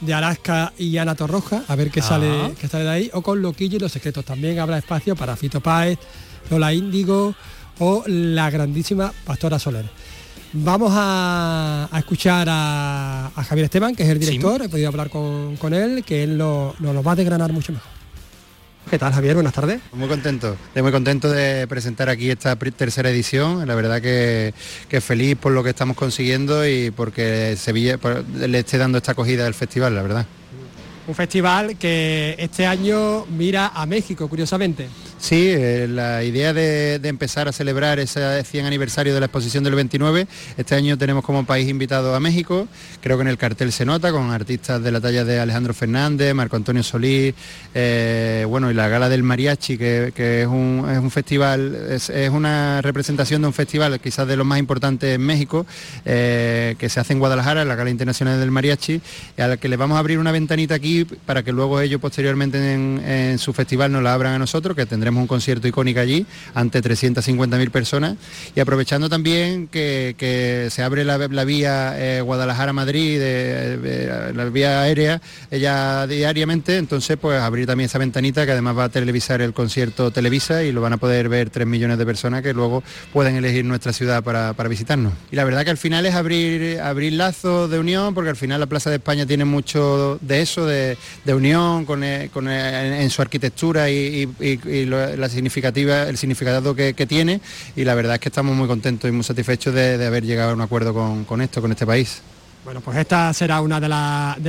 de Alaska y Ana Torroja, a ver qué sale, ah. qué sale de ahí, o con Loquillo y los secretos. También habrá espacio para Fito Páez, Lola Índigo o la grandísima Pastora Soler. Vamos a, escuchar a, Javier Esteban, que es el director, he podido hablar con, él, que él nos lo va a desgranar mucho mejor. ¿Qué tal Javier? Buenas tardes. Muy contento, estoy muy contento de presentar aquí esta tercera edición. La verdad que, que feliz por lo que estamos consiguiendo y porque Sevilla le esté dando esta acogida del festival, la verdad. Un festival que este año mira a México, curiosamente. Sí, eh, la idea de, empezar a celebrar ese 100 aniversario de la exposición del 29, este año tenemos como país invitado a México, creo que en el cartel se nota, con artistas de la talla de Alejandro Fernández, Marco Antonio Solís, eh, bueno, y la gala del mariachi, que, es, un, festival, es, una representación de un festival quizás de los más importantes en México, eh, que se hace en Guadalajara, la gala internacional del mariachi, a la que le vamos a abrir una ventanita aquí para que luego ellos posteriormente en, su festival nos la abran a nosotros, que tendremos un concierto icónico allí ante 350.000 personas y aprovechando también que, se abre la, vía eh, Guadalajara-Madrid, la vía aérea ya diariamente, entonces pues abrir también esa ventanita que además va a televisar el concierto Televisa y lo van a poder ver 3 millones de personas que luego pueden elegir nuestra ciudad para, visitarnos. Y la verdad que al final es abrir, abrir lazos de unión, porque al final la Plaza de España tiene mucho de eso, de, unión con, eh, eh, en, su arquitectura y, la significativa, el significado que, tiene y la verdad es que estamos muy contentos y muy satisfechos de, haber llegado a un acuerdo con, esto, con este país. Bueno, pues esta será una de,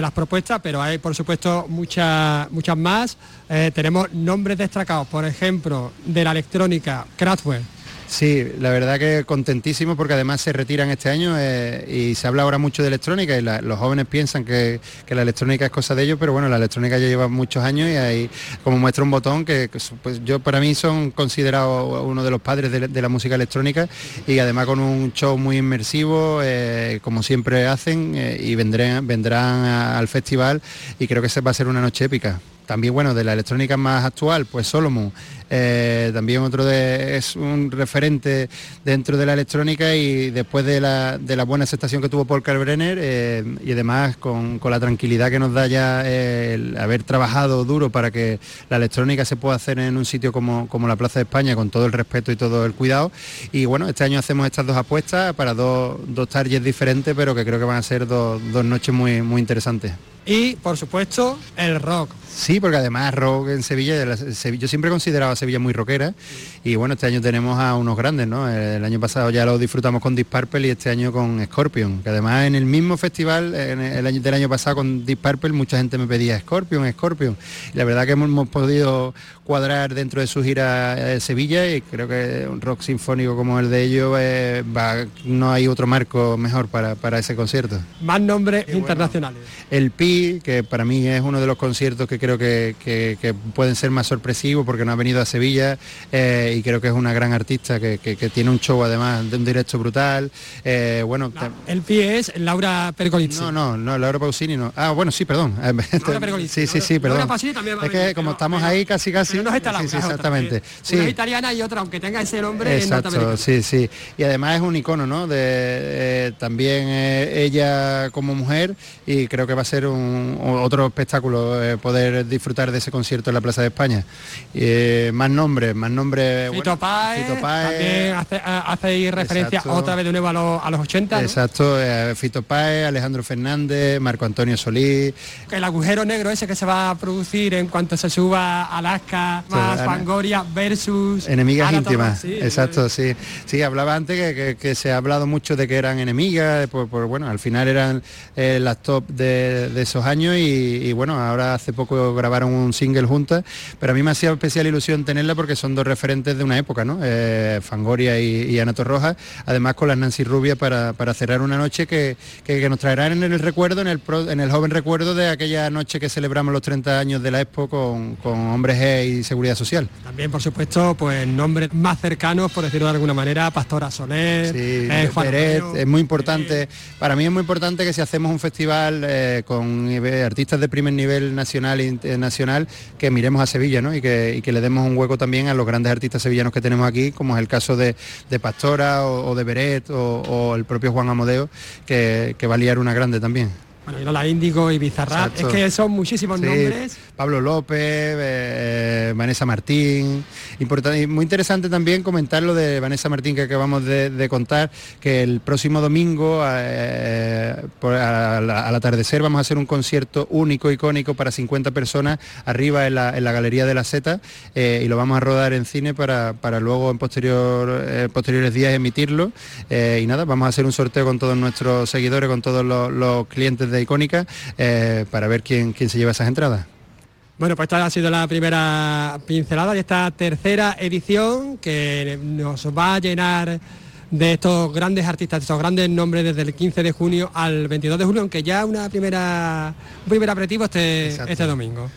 las propuestas, pero hay por supuesto muchas, muchas más. Eh, tenemos nombres destacados, por ejemplo, de la electrónica, Kraftwerk, Sí, la verdad que contentísimo porque además se retiran este año eh, y se habla ahora mucho de electrónica y los jóvenes piensan que, la electrónica es cosa de ellos, pero bueno, la electrónica ya lleva muchos años y ahí como muestra un botón que, pues yo para mí son considerados uno de los padres de, la música electrónica y además con un show muy inmersivo, eh, como siempre hacen, eh, y vendrán, vendrán al festival y creo que se va a ser una noche épica. También, bueno, de la electrónica más actual, pues Solomon, eh, también otro de, es un referente dentro de la electrónica y después de la, buena aceptación que tuvo Paul Kalbrenner eh, y además con, la tranquilidad que nos da ya el haber trabajado duro para que la electrónica se pueda hacer en un sitio como, la Plaza de España con todo el respeto y todo el cuidado. Y bueno, este año hacemos estas dos apuestas para dos, dos targets diferentes, pero que creo que van a ser dos, dos noches muy, muy interesantes. Y por supuesto el rock. Sí, porque además rock en Sevilla, yo siempre he considerado Sevilla muy rockera y bueno, este año tenemos a unos grandes, ¿no? El año pasado ya lo disfrutamos con Deep Purple y este año con Scorpion, que además en el mismo festival en el año del año pasado con Deep Purple mucha gente me pedía Scorpion, Scorpion. Y la verdad que hemos, podido cuadrar dentro de su gira de Sevilla y creo que un rock sinfónico como el de ellos eh, no hay otro marco mejor para, ese concierto. Más nombres internacionales. El Pi, que para mí es uno de los conciertos que creo que, pueden ser más sorpresivos porque no ha venido a Sevilla eh, y creo que es una gran artista que, tiene un show además de un directo brutal. Eh, bueno, el pie es Laura Pergolizzi. No, no, no, Laura Pausini no. Ah, bueno, sí, perdón. <laughs> Laura Sí, sí, sí, perdón. es que como estamos ahí casi casi. No está sí, sí, exactamente. Sí. Una italiana y otra, aunque tenga ese nombre. Exacto, sí, sí. Y además es un icono, ¿no? De eh, también ella como mujer y creo que va a ser un, otro espectáculo poder disfrutar de ese concierto en la Plaza de España. Eh, más nombres, más nombres. Fito Páez, también hace, hace referencia otra vez de nuevo a, los 80. Exacto, eh, Fito Páez, Alejandro Fernández, Marco Antonio Solís. El agujero negro ese que se va a producir en cuanto se suba a Alaska, más Fangoria versus... Enemigas íntimas, exacto, sí. Sí, hablaba antes que, se ha hablado mucho de que eran enemigas, por, bueno, al final eran eh, las top de, esos años y, bueno, ahora hace poco grabaron un single juntas, pero a mí me hacía especial ilusión tenerla porque son dos referentes de una época, ¿no? Eh, Fangoria y, Anato Rojas, además con las Nancy Rubia para, cerrar una noche que, nos traerán en el recuerdo, en el, en el joven recuerdo de aquella noche que celebramos los 30 años de la Expo con, con Hombres G y Seguridad Social. También, por supuesto, pues nombres más cercanos, por decirlo de alguna manera, Pastora Soler, sí, eh, es muy importante, para mí es muy importante que si hacemos un festival eh, con artistas de primer nivel nacional e internacional, que miremos a Sevilla ¿no? y, que, le demos un hueco también a los grandes artistas sevillanos que tenemos aquí, como es el caso de, Pastora o, de Beret o, el propio Juan Amodeo, que, que va a liar una grande también. Bueno, Lola Índigo y Bizarrap, es que son muchísimos nombres. Pablo López, eh, Vanessa Martín. Importante, muy interesante también comentar lo de Vanessa Martín que acabamos de, contar, que el próximo domingo eh, al, atardecer vamos a hacer un concierto único, icónico para 50 personas arriba en la, Galería de la Seta eh, y lo vamos a rodar en cine para, luego en posterior, posteriores días emitirlo. y nada, vamos a hacer un sorteo con todos nuestros seguidores, con todos los clientes de Icónica eh, para ver quién, quién se lleva esas entradas. Bueno, pues esta ha sido la primera pincelada de esta tercera edición que nos va a llenar de estos grandes artistas, de estos grandes nombres desde el 15 de junio al 22 de julio, aunque ya una primera, un primer aperitivo este, este domingo.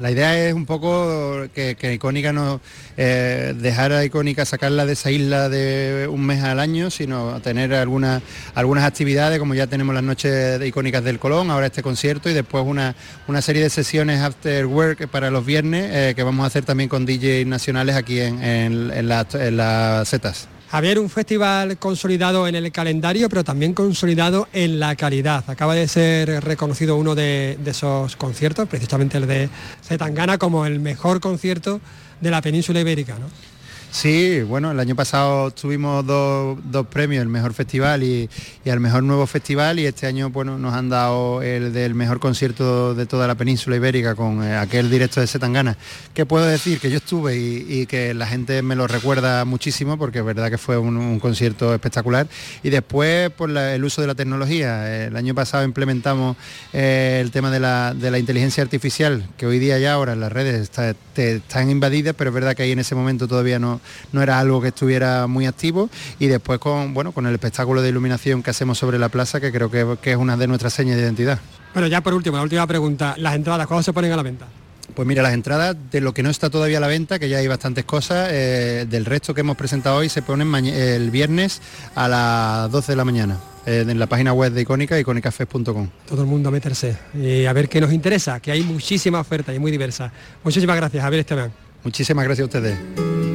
La idea es un poco que, Icónica no eh, dejar a Icónica sacarla de esa isla de un mes al año, sino tener algunas algunas actividades, como ya tenemos las noches de icónicas del Colón, ahora este concierto y después una, una serie de sesiones after work para los viernes eh, que vamos a hacer también con DJs nacionales aquí en, en las setas. Javier, un festival consolidado en el calendario, pero también consolidado en la calidad. Acaba de ser reconocido uno de, esos conciertos, precisamente el de Zetangana, como el mejor concierto de la península ibérica. ¿no? Sí, bueno, el año pasado tuvimos dos, premios, el mejor festival y, al mejor nuevo festival y este año bueno, nos han dado el del mejor concierto de toda la península ibérica con eh, aquel directo de Setangana, que puedo decir que yo estuve y, que la gente me lo recuerda muchísimo porque es verdad que fue un, concierto espectacular. Y después por el uso de la tecnología, el año pasado implementamos eh, el tema de la, inteligencia artificial, que hoy día ya ahora las redes están invadidas, pero es verdad que ahí en ese momento todavía no no era algo que estuviera muy activo y después con, bueno, con el espectáculo de iluminación que hacemos sobre la plaza, que creo que, es una de nuestras señas de identidad. Bueno, ya por último, la última pregunta, las entradas, ¿cuándo se ponen a la venta? Pues mira, las entradas de lo que no está todavía a la venta, que ya hay bastantes cosas, eh, del resto que hemos presentado hoy se ponen el viernes a las 12 de la mañana eh, en la página web de Icónica, icónicafest.com. Todo el mundo a meterse y a ver qué nos interesa, que hay muchísima oferta y muy diversa. Muchísimas gracias, Javier Esteban. Muchísimas gracias a ustedes.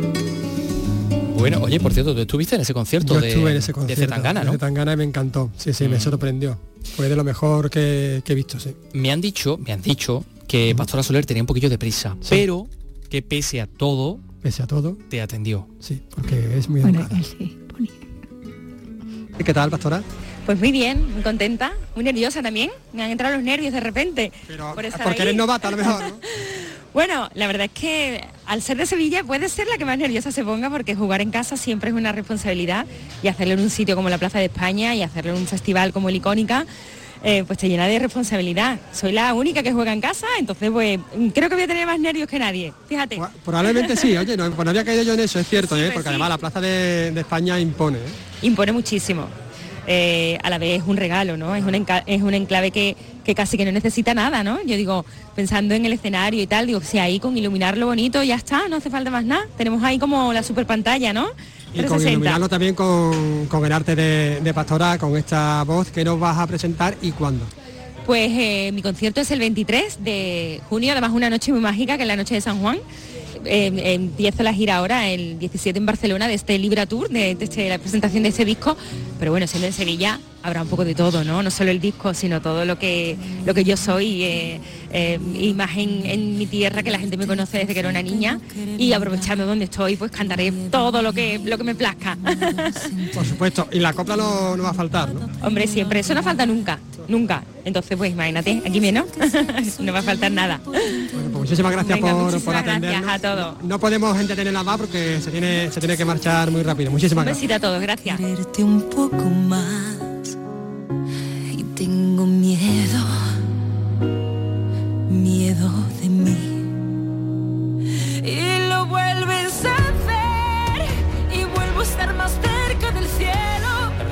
Bueno, oye, por cierto, ¿tú estuviste en ese concierto Yo de, estuve en ese concierto, de Zetangana, ¿no? De Zetangana y me encantó. Sí, sí, me mm. sorprendió. Fue de lo mejor que, he visto, sí. Me han dicho, me han dicho que Pastora Soler tenía un poquillo de prisa, pero que pese a todo, pese a todo, te atendió. Sí, porque es muy bueno, sí, ¿Qué tal, Pastora? Pues muy bien, muy contenta, muy nerviosa también. Me han entrado los nervios de repente. Pero porque eres novata a lo mejor, ¿no? <laughs> Bueno, la verdad es que al ser de Sevilla puede ser la que más nerviosa se ponga porque jugar en casa siempre es una responsabilidad y hacerlo en un sitio como la Plaza de España y hacerlo en un festival como el Icónica, eh, pues te llena de responsabilidad. Soy la única que juega en casa, entonces pues creo que voy a tener más nervios que nadie. Fíjate. Probablemente sí, oye, no, pues no había caído yo en eso, es cierto, ¿eh? pues porque además la Plaza de, España impone. ¿eh? Impone muchísimo. Eh, a la vez es un regalo, ¿no? Es un, es un enclave que, casi que no necesita nada, ¿no? Yo digo, pensando en el escenario y tal, digo, si ahí con iluminarlo bonito ya está, no hace falta más nada. Tenemos ahí como la super pantalla, ¿no? Y con iluminarlo también con, el arte de, Pastora, con esta voz que nos vas a presentar y cuándo. Pues eh, mi concierto es el 23 de junio, además una noche muy mágica, que es la noche de San Juan. Em, empiezo la gira ahora el 17 en Barcelona de este Libra Tour, de, este, la presentación de ese disco, pero bueno, siendo en Sevilla habrá un poco de todo, ¿no? No solo el disco, sino todo lo que, lo que yo soy, eh, eh, imagen en mi tierra, que la gente me conoce desde que era una niña, y aprovechando donde estoy, pues cantaré todo lo que, lo que me plazca. <laughs> Por supuesto, y la copla no, no va a faltar, ¿no? Hombre, siempre, eso no falta nunca, nunca. Entonces, pues imagínate, aquí menos, <laughs> no va a faltar nada. Bueno, muchísimas gracias por, por atendernos. Gracias a todos. No podemos entretenerla más porque se tiene, se tiene que marchar muy rápido. Muchísimas gracias. Un besito a todos, gracias. un poco más y tengo miedo, miedo de mí. Y lo vuelves a hacer y vuelvo a estar más cerca del cielo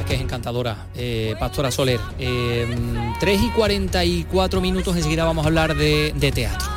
que es encantadora, eh, Pastora Soler. 3 em, y 44 minutos, enseguida vamos a hablar de, teatro.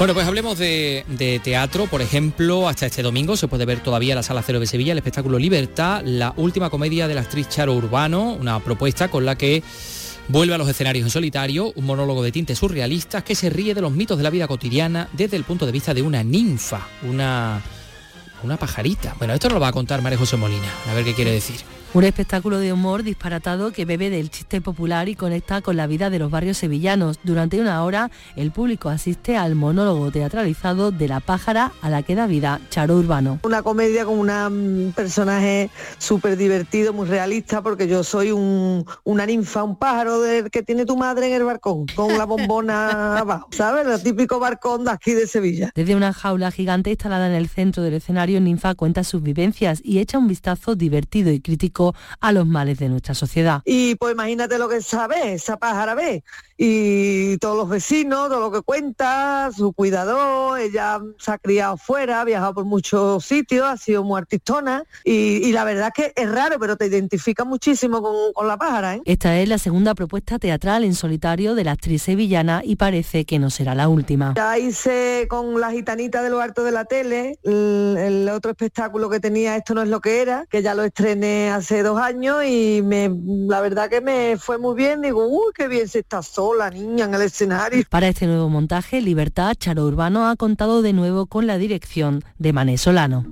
Bueno, pues hablemos de, teatro. Por ejemplo, hasta este domingo se puede ver todavía la Sala Cero de Sevilla el espectáculo Libertad, la última comedia de la actriz Charo Urbano, una propuesta con la que vuelve a los escenarios en solitario, un monólogo de tintes surrealistas que se ríe de los mitos de la vida cotidiana desde el punto de vista de una ninfa, una, una pajarita. Bueno, esto nos lo va a contar María José Molina, a ver qué quiere decir. Un espectáculo de humor disparatado que bebe del chiste popular y conecta con la vida de los barrios sevillanos. Durante una hora, el público asiste al monólogo teatralizado de la pájara a la que da vida Charo Urbano. Una comedia con un personaje súper divertido, muy realista, porque yo soy una ninfa, un pájaro del que tiene tu madre en el barcón, con la bombona <laughs> abajo, ¿sabes? El típico barcón de aquí de Sevilla. Desde una jaula gigante instalada en el centro del escenario, Ninfa cuenta sus vivencias y echa un vistazo divertido y crítico a los males de nuestra sociedad. Y pues imagínate lo que sabe, esa pájara ve, y todos los vecinos, todo lo que cuenta, su cuidador, ella se ha criado fuera, ha viajado por muchos sitios, ha sido muy artistona, y, la verdad es que es raro, pero te identifica muchísimo con, la pájara. ¿eh? Esta es la segunda propuesta teatral en solitario de la actriz sevillana y parece que no será la última. Ya hice con la gitanita de lo harto de la tele, el, otro espectáculo que tenía, esto no es lo que era, que ya lo estrené hace dos años y me, la verdad que me fue muy bien. Digo, uy, qué bien se está sola, niña, en el escenario. Para este nuevo montaje, Libertad Charo Urbano ha contado de nuevo con la dirección de Mané Solano.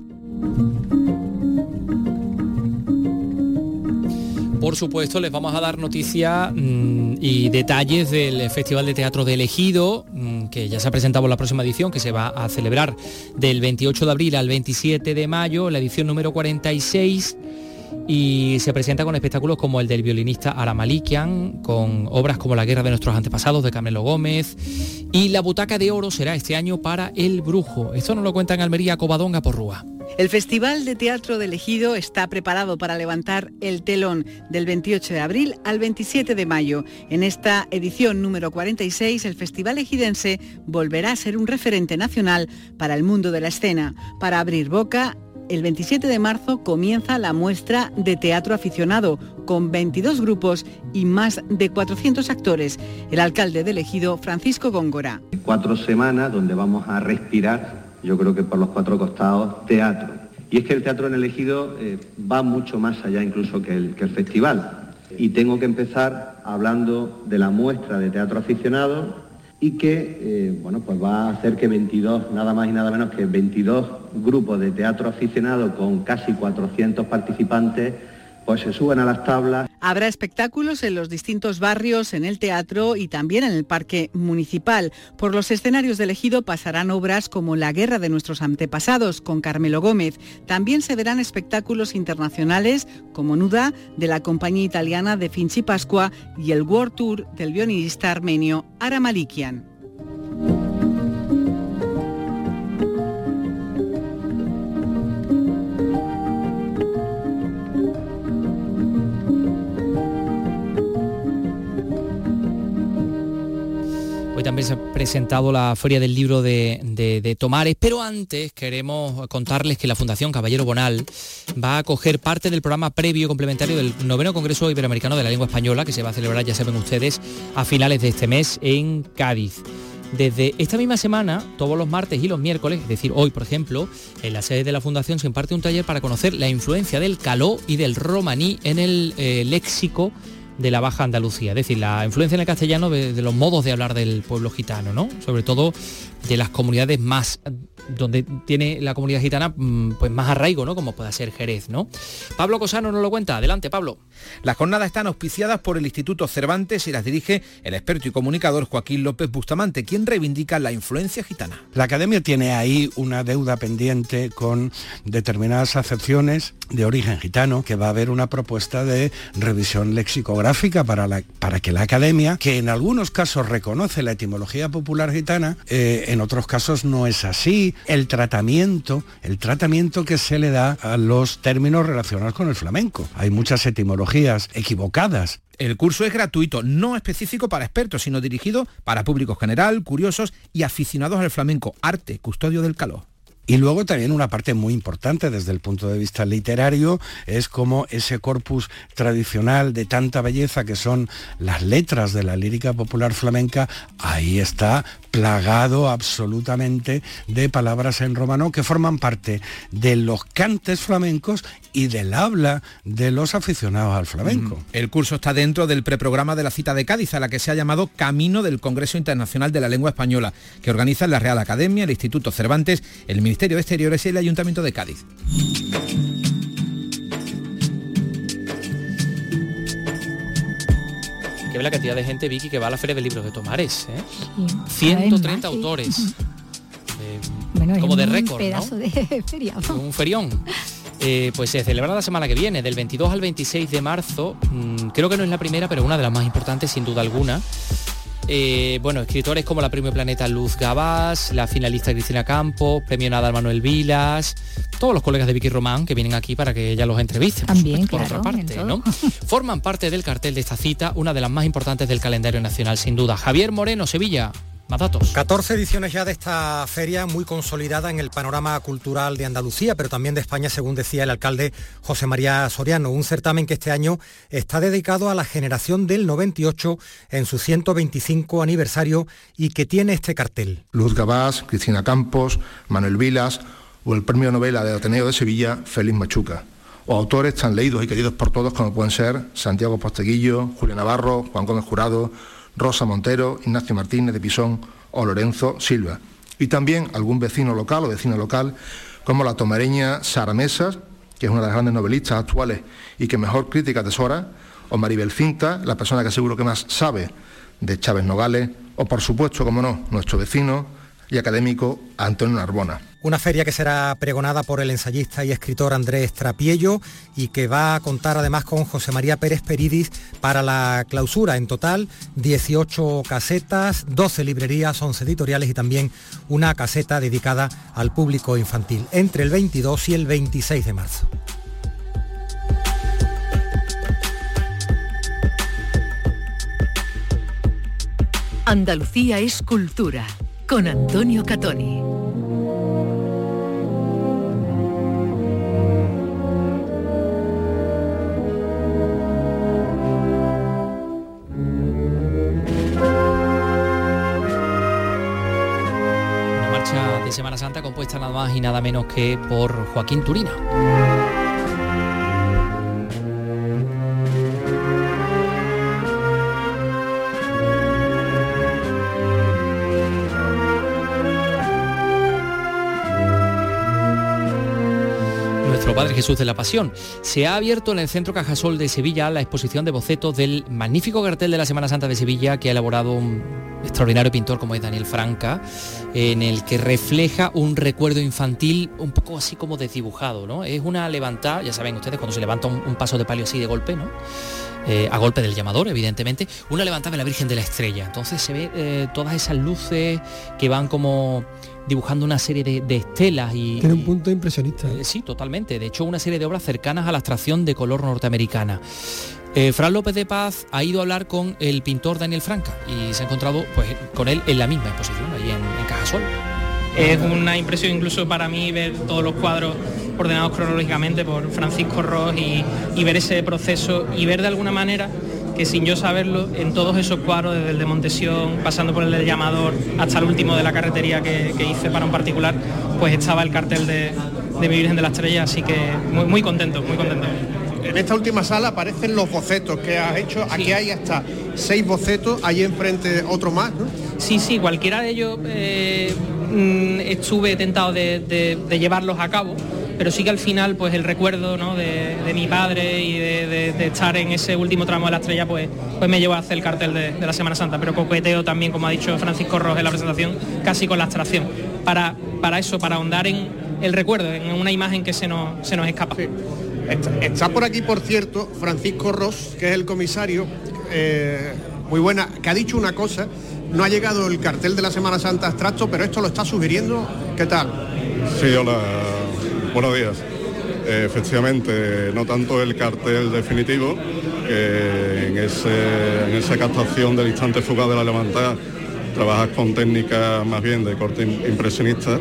Por supuesto, les vamos a dar noticias mm, y detalles del Festival de Teatro de Elegido, mm, que ya se ha presentado en la próxima edición, que se va a celebrar del 28 de abril al 27 de mayo, la edición número 46 y se presenta con espectáculos como el del violinista Aramalikian, con obras como La guerra de nuestros antepasados de Carmelo Gómez y La butaca de oro será este año para El Brujo. Esto nos lo cuenta en Almería Covadonga Porrúa. El Festival de Teatro de Elegido está preparado para levantar el telón del 28 de abril al 27 de mayo. En esta edición número 46, el Festival Ejidense volverá a ser un referente nacional para el mundo de la escena. Para abrir boca, el 27 de marzo comienza la muestra de teatro aficionado, con 22 grupos y más de 400 actores. El alcalde de Elegido, Francisco Góngora. Cuatro semanas donde vamos a respirar, yo creo que por los cuatro costados, teatro. Y es que el teatro en Elegido eh, va mucho más allá incluso que el, que el festival. Y tengo que empezar hablando de la muestra de teatro aficionado y que eh, bueno, pues va a hacer que 22, nada más y nada menos que 22 grupos de teatro aficionado con casi 400 participantes pues. Habrá espectáculos en los distintos barrios, en el teatro y también en el parque municipal. Por los escenarios de elegido pasarán obras como La guerra de nuestros antepasados con Carmelo Gómez. También se verán espectáculos internacionales como Nuda de la compañía italiana de Finchi Pascua y el World Tour del violinista armenio Ara Hoy también se ha presentado la Feria del Libro de, Tomares, pero antes queremos contarles que la Fundación Caballero Bonal va a acoger parte del programa previo complementario del noveno Congreso Iberoamericano de la Lengua Española, que se va a celebrar, ya saben ustedes, a finales de este mes en Cádiz. Desde esta misma semana, todos los martes y los miércoles, es decir, hoy por ejemplo, en la sede de la Fundación se imparte un taller para conocer la influencia del caló y del romaní en el eh, léxico de la Baja Andalucía, es decir, la influencia en el castellano de, los modos de hablar del pueblo gitano, ¿no? Sobre todo de las comunidades más donde tiene la comunidad gitana mm, pues más arraigo, ¿no? Como pueda ser Jerez, ¿no? Pablo Cosano nos lo cuenta. Adelante, Pablo. Las jornadas están auspiciadas por el Instituto Cervantes y las dirige el experto y comunicador Joaquín López Bustamante, quien reivindica la influencia gitana. La academia tiene ahí una deuda pendiente con determinadas acepciones de origen gitano, que va a haber una propuesta de revisión lexicográfica para, la, para que la academia, que en algunos casos reconoce la etimología popular gitana, eh, en otros casos no es así. El tratamiento, el tratamiento que se le da a los términos relacionados con el flamenco. Hay muchas etimologías equivocadas el curso es gratuito, no específico para expertos, sino dirigido para público general, curiosos y aficionados al flamenco, arte, custodio del calor. Y luego también una parte muy importante desde el punto de vista literario es como ese corpus tradicional de tanta belleza que son las letras de la lírica popular flamenca, ahí está plagado absolutamente de palabras en romano que forman parte de los cantes flamencos y del habla de los aficionados al flamenco. El curso está dentro del preprograma de la cita de Cádiz, a la que se ha llamado Camino del Congreso Internacional de la Lengua Española, que organiza la Real Academia, el Instituto Cervantes, el Ministerio de Exteriores y el Ayuntamiento de Cádiz. que ve la cantidad de gente, Vicky, que va a la Feria de Libros de Tomares. ¿eh? 130 autores. Eh, como de récord, pedazo de <laughs> feria. Un ferión. Eh, pues se celebra la semana que viene, del 22 al 26 de marzo. Mm, creo que no es la primera, pero una de las más importantes sin duda alguna. Eh, bueno, escritores como la Premio Planeta Luz Gabás, la finalista Cristina Campos, Premio Nadal Manuel Vilas, todos los colegas de Vicky Román que vienen aquí para que ella los entreviste. También, por, otra parte, ¿no? <laughs> Forman parte del cartel de esta cita, una de las más importantes del calendario nacional, sin duda. Javier Moreno, Sevilla. Más datos. 14 ediciones ya de esta feria muy consolidada en el panorama cultural de Andalucía, pero también de España, según decía el alcalde José María Soriano. Un certamen que este año está dedicado a la generación del 98 en su 125 aniversario y que tiene este cartel. Luz Gabás, Cristina Campos, Manuel Vilas o el premio novela del Ateneo de Sevilla, Félix Machuca o autores tan leídos y queridos por todos como pueden ser Santiago Posteguillo, Julio Navarro, Juan Gómez Jurado, Rosa Montero, Ignacio Martínez de Pisón o Lorenzo Silva. Y también algún vecino local o vecina local como la tomareña Sara Mesas, que es una de las grandes novelistas actuales y que mejor crítica tesora, o Maribel Cinta, la persona que seguro que más sabe de Chávez Nogales, o por supuesto, como no, nuestro vecino y académico Antonio Narbona. Una feria que será pregonada por el ensayista y escritor Andrés Trapiello y que va a contar además con José María Pérez Peridis para la clausura. En total, 18 casetas, 12 librerías, 11 editoriales y también una caseta dedicada al público infantil entre el 22 y el 26 de marzo. Andalucía es cultura con Antonio Catoni. De Semana Santa compuesta nada más y nada menos que por Joaquín Turina. Jesús de la Pasión. Se ha abierto en el Centro Cajasol de Sevilla la exposición de bocetos del magnífico cartel de la Semana Santa de Sevilla que ha elaborado un extraordinario pintor como es Daniel Franca, en el que refleja un recuerdo infantil un poco así como desdibujado, ¿no? Es una levantada, ya saben ustedes, cuando se levanta un, paso de palio así de golpe, ¿no? Eh, a golpe del llamador, evidentemente, una levantada de la Virgen de la Estrella. Entonces se ve eh, todas esas luces que van como dibujando una serie de, de estelas y... Tiene un punto impresionista. Eh, sí, totalmente. De hecho, una serie de obras cercanas a la abstracción de color norteamericana. Eh, Fran López de Paz ha ido a hablar con el pintor Daniel Franca y se ha encontrado pues, con él en la misma exposición, allí en, en Cajasol. Es una impresión incluso para mí ver todos los cuadros ordenados cronológicamente por Francisco Ross y, y ver ese proceso y ver de alguna manera que sin yo saberlo, en todos esos cuadros, desde el de Montesión, pasando por el del llamador, hasta el último de la carretería que, que hice para un particular, pues estaba el cartel de, de mi Virgen de la Estrella, así que muy, muy contento, muy contento. En esta última sala aparecen los bocetos que has hecho. Aquí hay hasta seis bocetos, ahí enfrente otro más, ¿no? Sí, sí, cualquiera de ellos eh, mm, estuve tentado de, de- de llevarlos a cabo, pero sí que al final pues el recuerdo ¿no? de, de mi padre y de, de- de estar en ese último tramo de la estrella pues, pues me llevó a hacer el cartel de, de la Semana Santa, pero coqueteo también, como ha dicho Francisco Rojas en la presentación, casi con la abstracción, para, para eso, para ahondar en el recuerdo, en una imagen que se nos, se nos escapa. Está, está por aquí, por cierto, Francisco Ross, que es el comisario, eh, muy buena, que ha dicho una cosa, no ha llegado el cartel de la Semana Santa abstracto, pero esto lo está sugiriendo, ¿qué tal? Sí, hola, buenos días. Eh, efectivamente, no tanto el cartel definitivo, que en, esa captación del instante fugaz de la levantada trabajas con técnicas más bien de corte im- impresionista,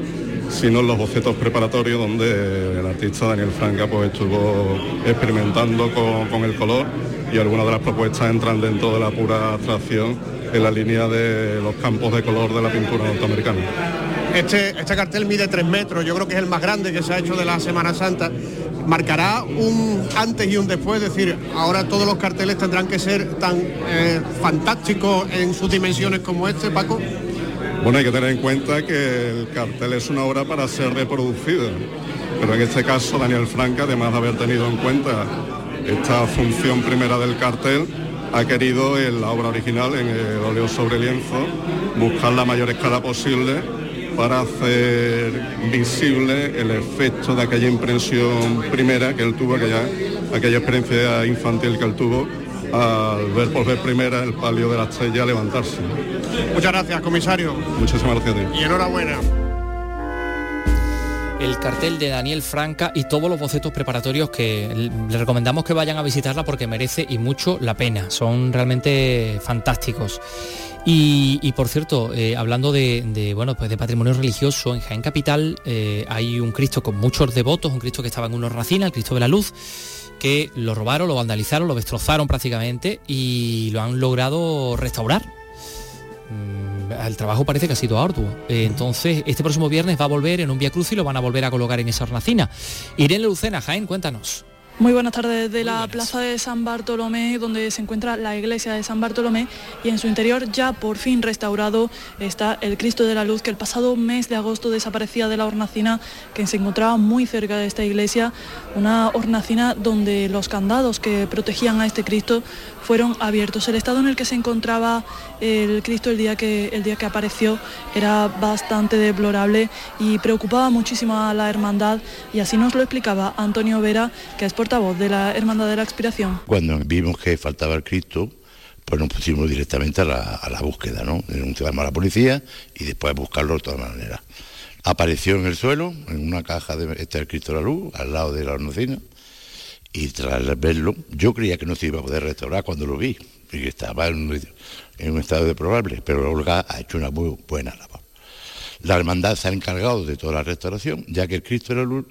sino los bocetos preparatorios donde el artista Daniel Franca pues, estuvo experimentando con, con el color y algunas de las propuestas entran dentro de la pura abstracción en la línea de los campos de color de la pintura norteamericana. Este, este cartel mide tres metros, yo creo que es el más grande que se ha hecho de la Semana Santa. Marcará un antes y un después, es decir, ahora todos los carteles tendrán que ser tan eh, fantásticos en sus dimensiones como este, Paco. Bueno, hay que tener en cuenta que el cartel es una obra para ser reproducida, pero en este caso Daniel Franca, además de haber tenido en cuenta esta función primera del cartel, ha querido en la obra original, en el óleo sobre lienzo, buscar la mayor escala posible para hacer visible el efecto de aquella impresión primera que él tuvo, aquella, aquella experiencia infantil que él tuvo al ver por vez primera el palio de la estrella levantarse. Muchas gracias, comisario. Muchísimas gracias a ti. Y enhorabuena. El cartel de Daniel Franca y todos los bocetos preparatorios que le recomendamos que vayan a visitarla porque merece y mucho la pena. Son realmente fantásticos. Y, por cierto, eh, hablando de, de, bueno, pues de patrimonio religioso, en Jaén Capital eh, hay un Cristo con muchos devotos, un Cristo que estaba en una hornacina, el Cristo de la Luz, que lo robaron, lo vandalizaron, lo destrozaron prácticamente y lo han logrado restaurar. Mm, El trabajo parece que ha sido arduo. Eh, Entonces, este próximo viernes va a volver en un Via Cruz y lo van a volver a colocar en esa hornacina. Irene Lucena, Jaén, cuéntanos. Muy buenas tardes de la plaza de San Bartolomé, donde se encuentra la iglesia de San Bartolomé y en su interior ya por fin restaurado está el Cristo de la Luz que el pasado mes de agosto desaparecía de la hornacina que se encontraba muy cerca de esta iglesia, una hornacina donde los candados que protegían a este Cristo fueron abiertos. El estado en el que se encontraba el Cristo el día que, el día que apareció era bastante deplorable y preocupaba muchísimo a la hermandad y así nos lo explicaba Antonio Vera, que es portavoz de la Hermandad de la Expiración. Cuando vimos que faltaba el Cristo, pues nos pusimos directamente a la, a la búsqueda, ¿no? Denunciamos a la policía y después buscarlo de todas maneras. Apareció en el suelo, en una caja de este Cristo la Luz, al lado de la hornacina, y tras verlo, yo creía que no se iba a poder restaurar cuando lo vi, y que estaba en un, en un estado pero Olga ha hecho una muy buena labor. La hermandad se ha encargado de toda la restauración, ya que el Cristo de la Luz,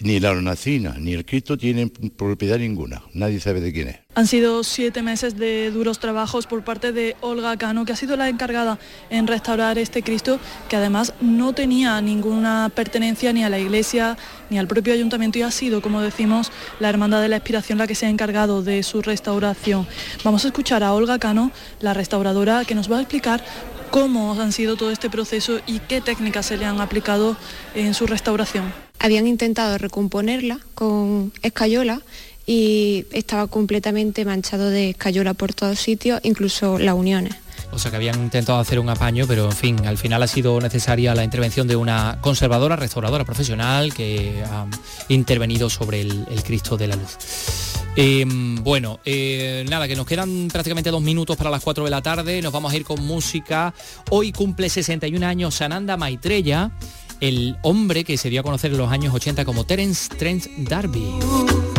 ni la hornacina, ni el Cristo tienen propiedad ninguna, nadie sabe de quién es. Han sido siete meses de duros trabajos por parte de Olga Cano, que ha sido la encargada en restaurar este Cristo, que además no tenía ninguna pertenencia ni a la iglesia ni al propio ayuntamiento y ha sido, como decimos, la Hermandad de la Expiración la que se ha encargado de su restauración. Vamos a escuchar a Olga Cano, la restauradora, que nos va a explicar cómo han sido todo este proceso y qué técnicas se le han aplicado en su restauración. Habían intentado recomponerla con escayola y estaba completamente manchado de escayola por todos sitios, incluso las uniones. O sea que habían intentado hacer un apaño, pero en fin, al final ha sido necesaria la intervención de una conservadora, restauradora profesional que ha intervenido sobre el, Cristo de la Luz. Eh, bueno, eh, nada, que nos quedan prácticamente dos minutos para las 4 de la tarde, nos vamos a ir con música. Hoy cumple 61 años Sananda Maitreya, el hombre que se dio a conocer en los años 80 como Terence Trent D'Arby.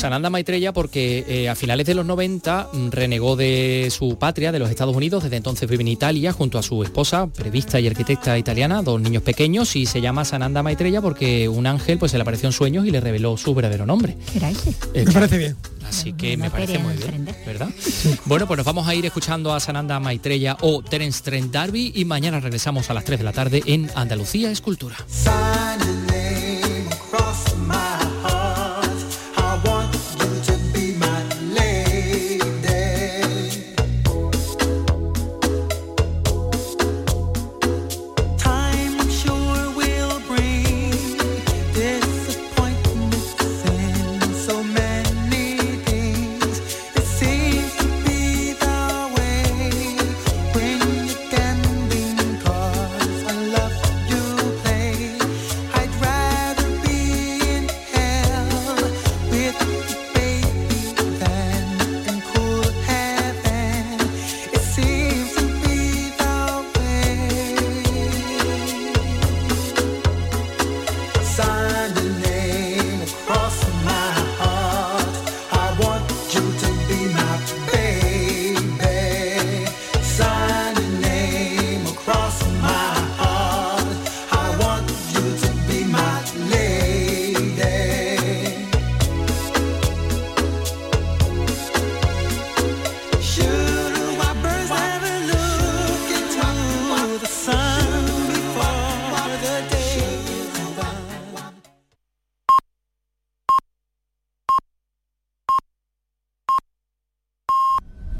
Sananda Maitreya porque eh, a finales de los 90 mm, renegó de su patria, de los Estados Unidos, desde entonces vive en Italia junto a su esposa, prevista y arquitecta italiana, dos niños pequeños y se llama Sananda Maitreya porque un ángel pues se le apareció en sueños y le reveló su verdadero nombre. ¿Era ese? Eh, Me parece bien. Así que me parece muy bien, ¿verdad? Bueno, pues nos vamos a ir escuchando a Sananda Maitreya o Terence Trent D'Arby y mañana regresamos a las 3 de la tarde en Andalucía Escultura.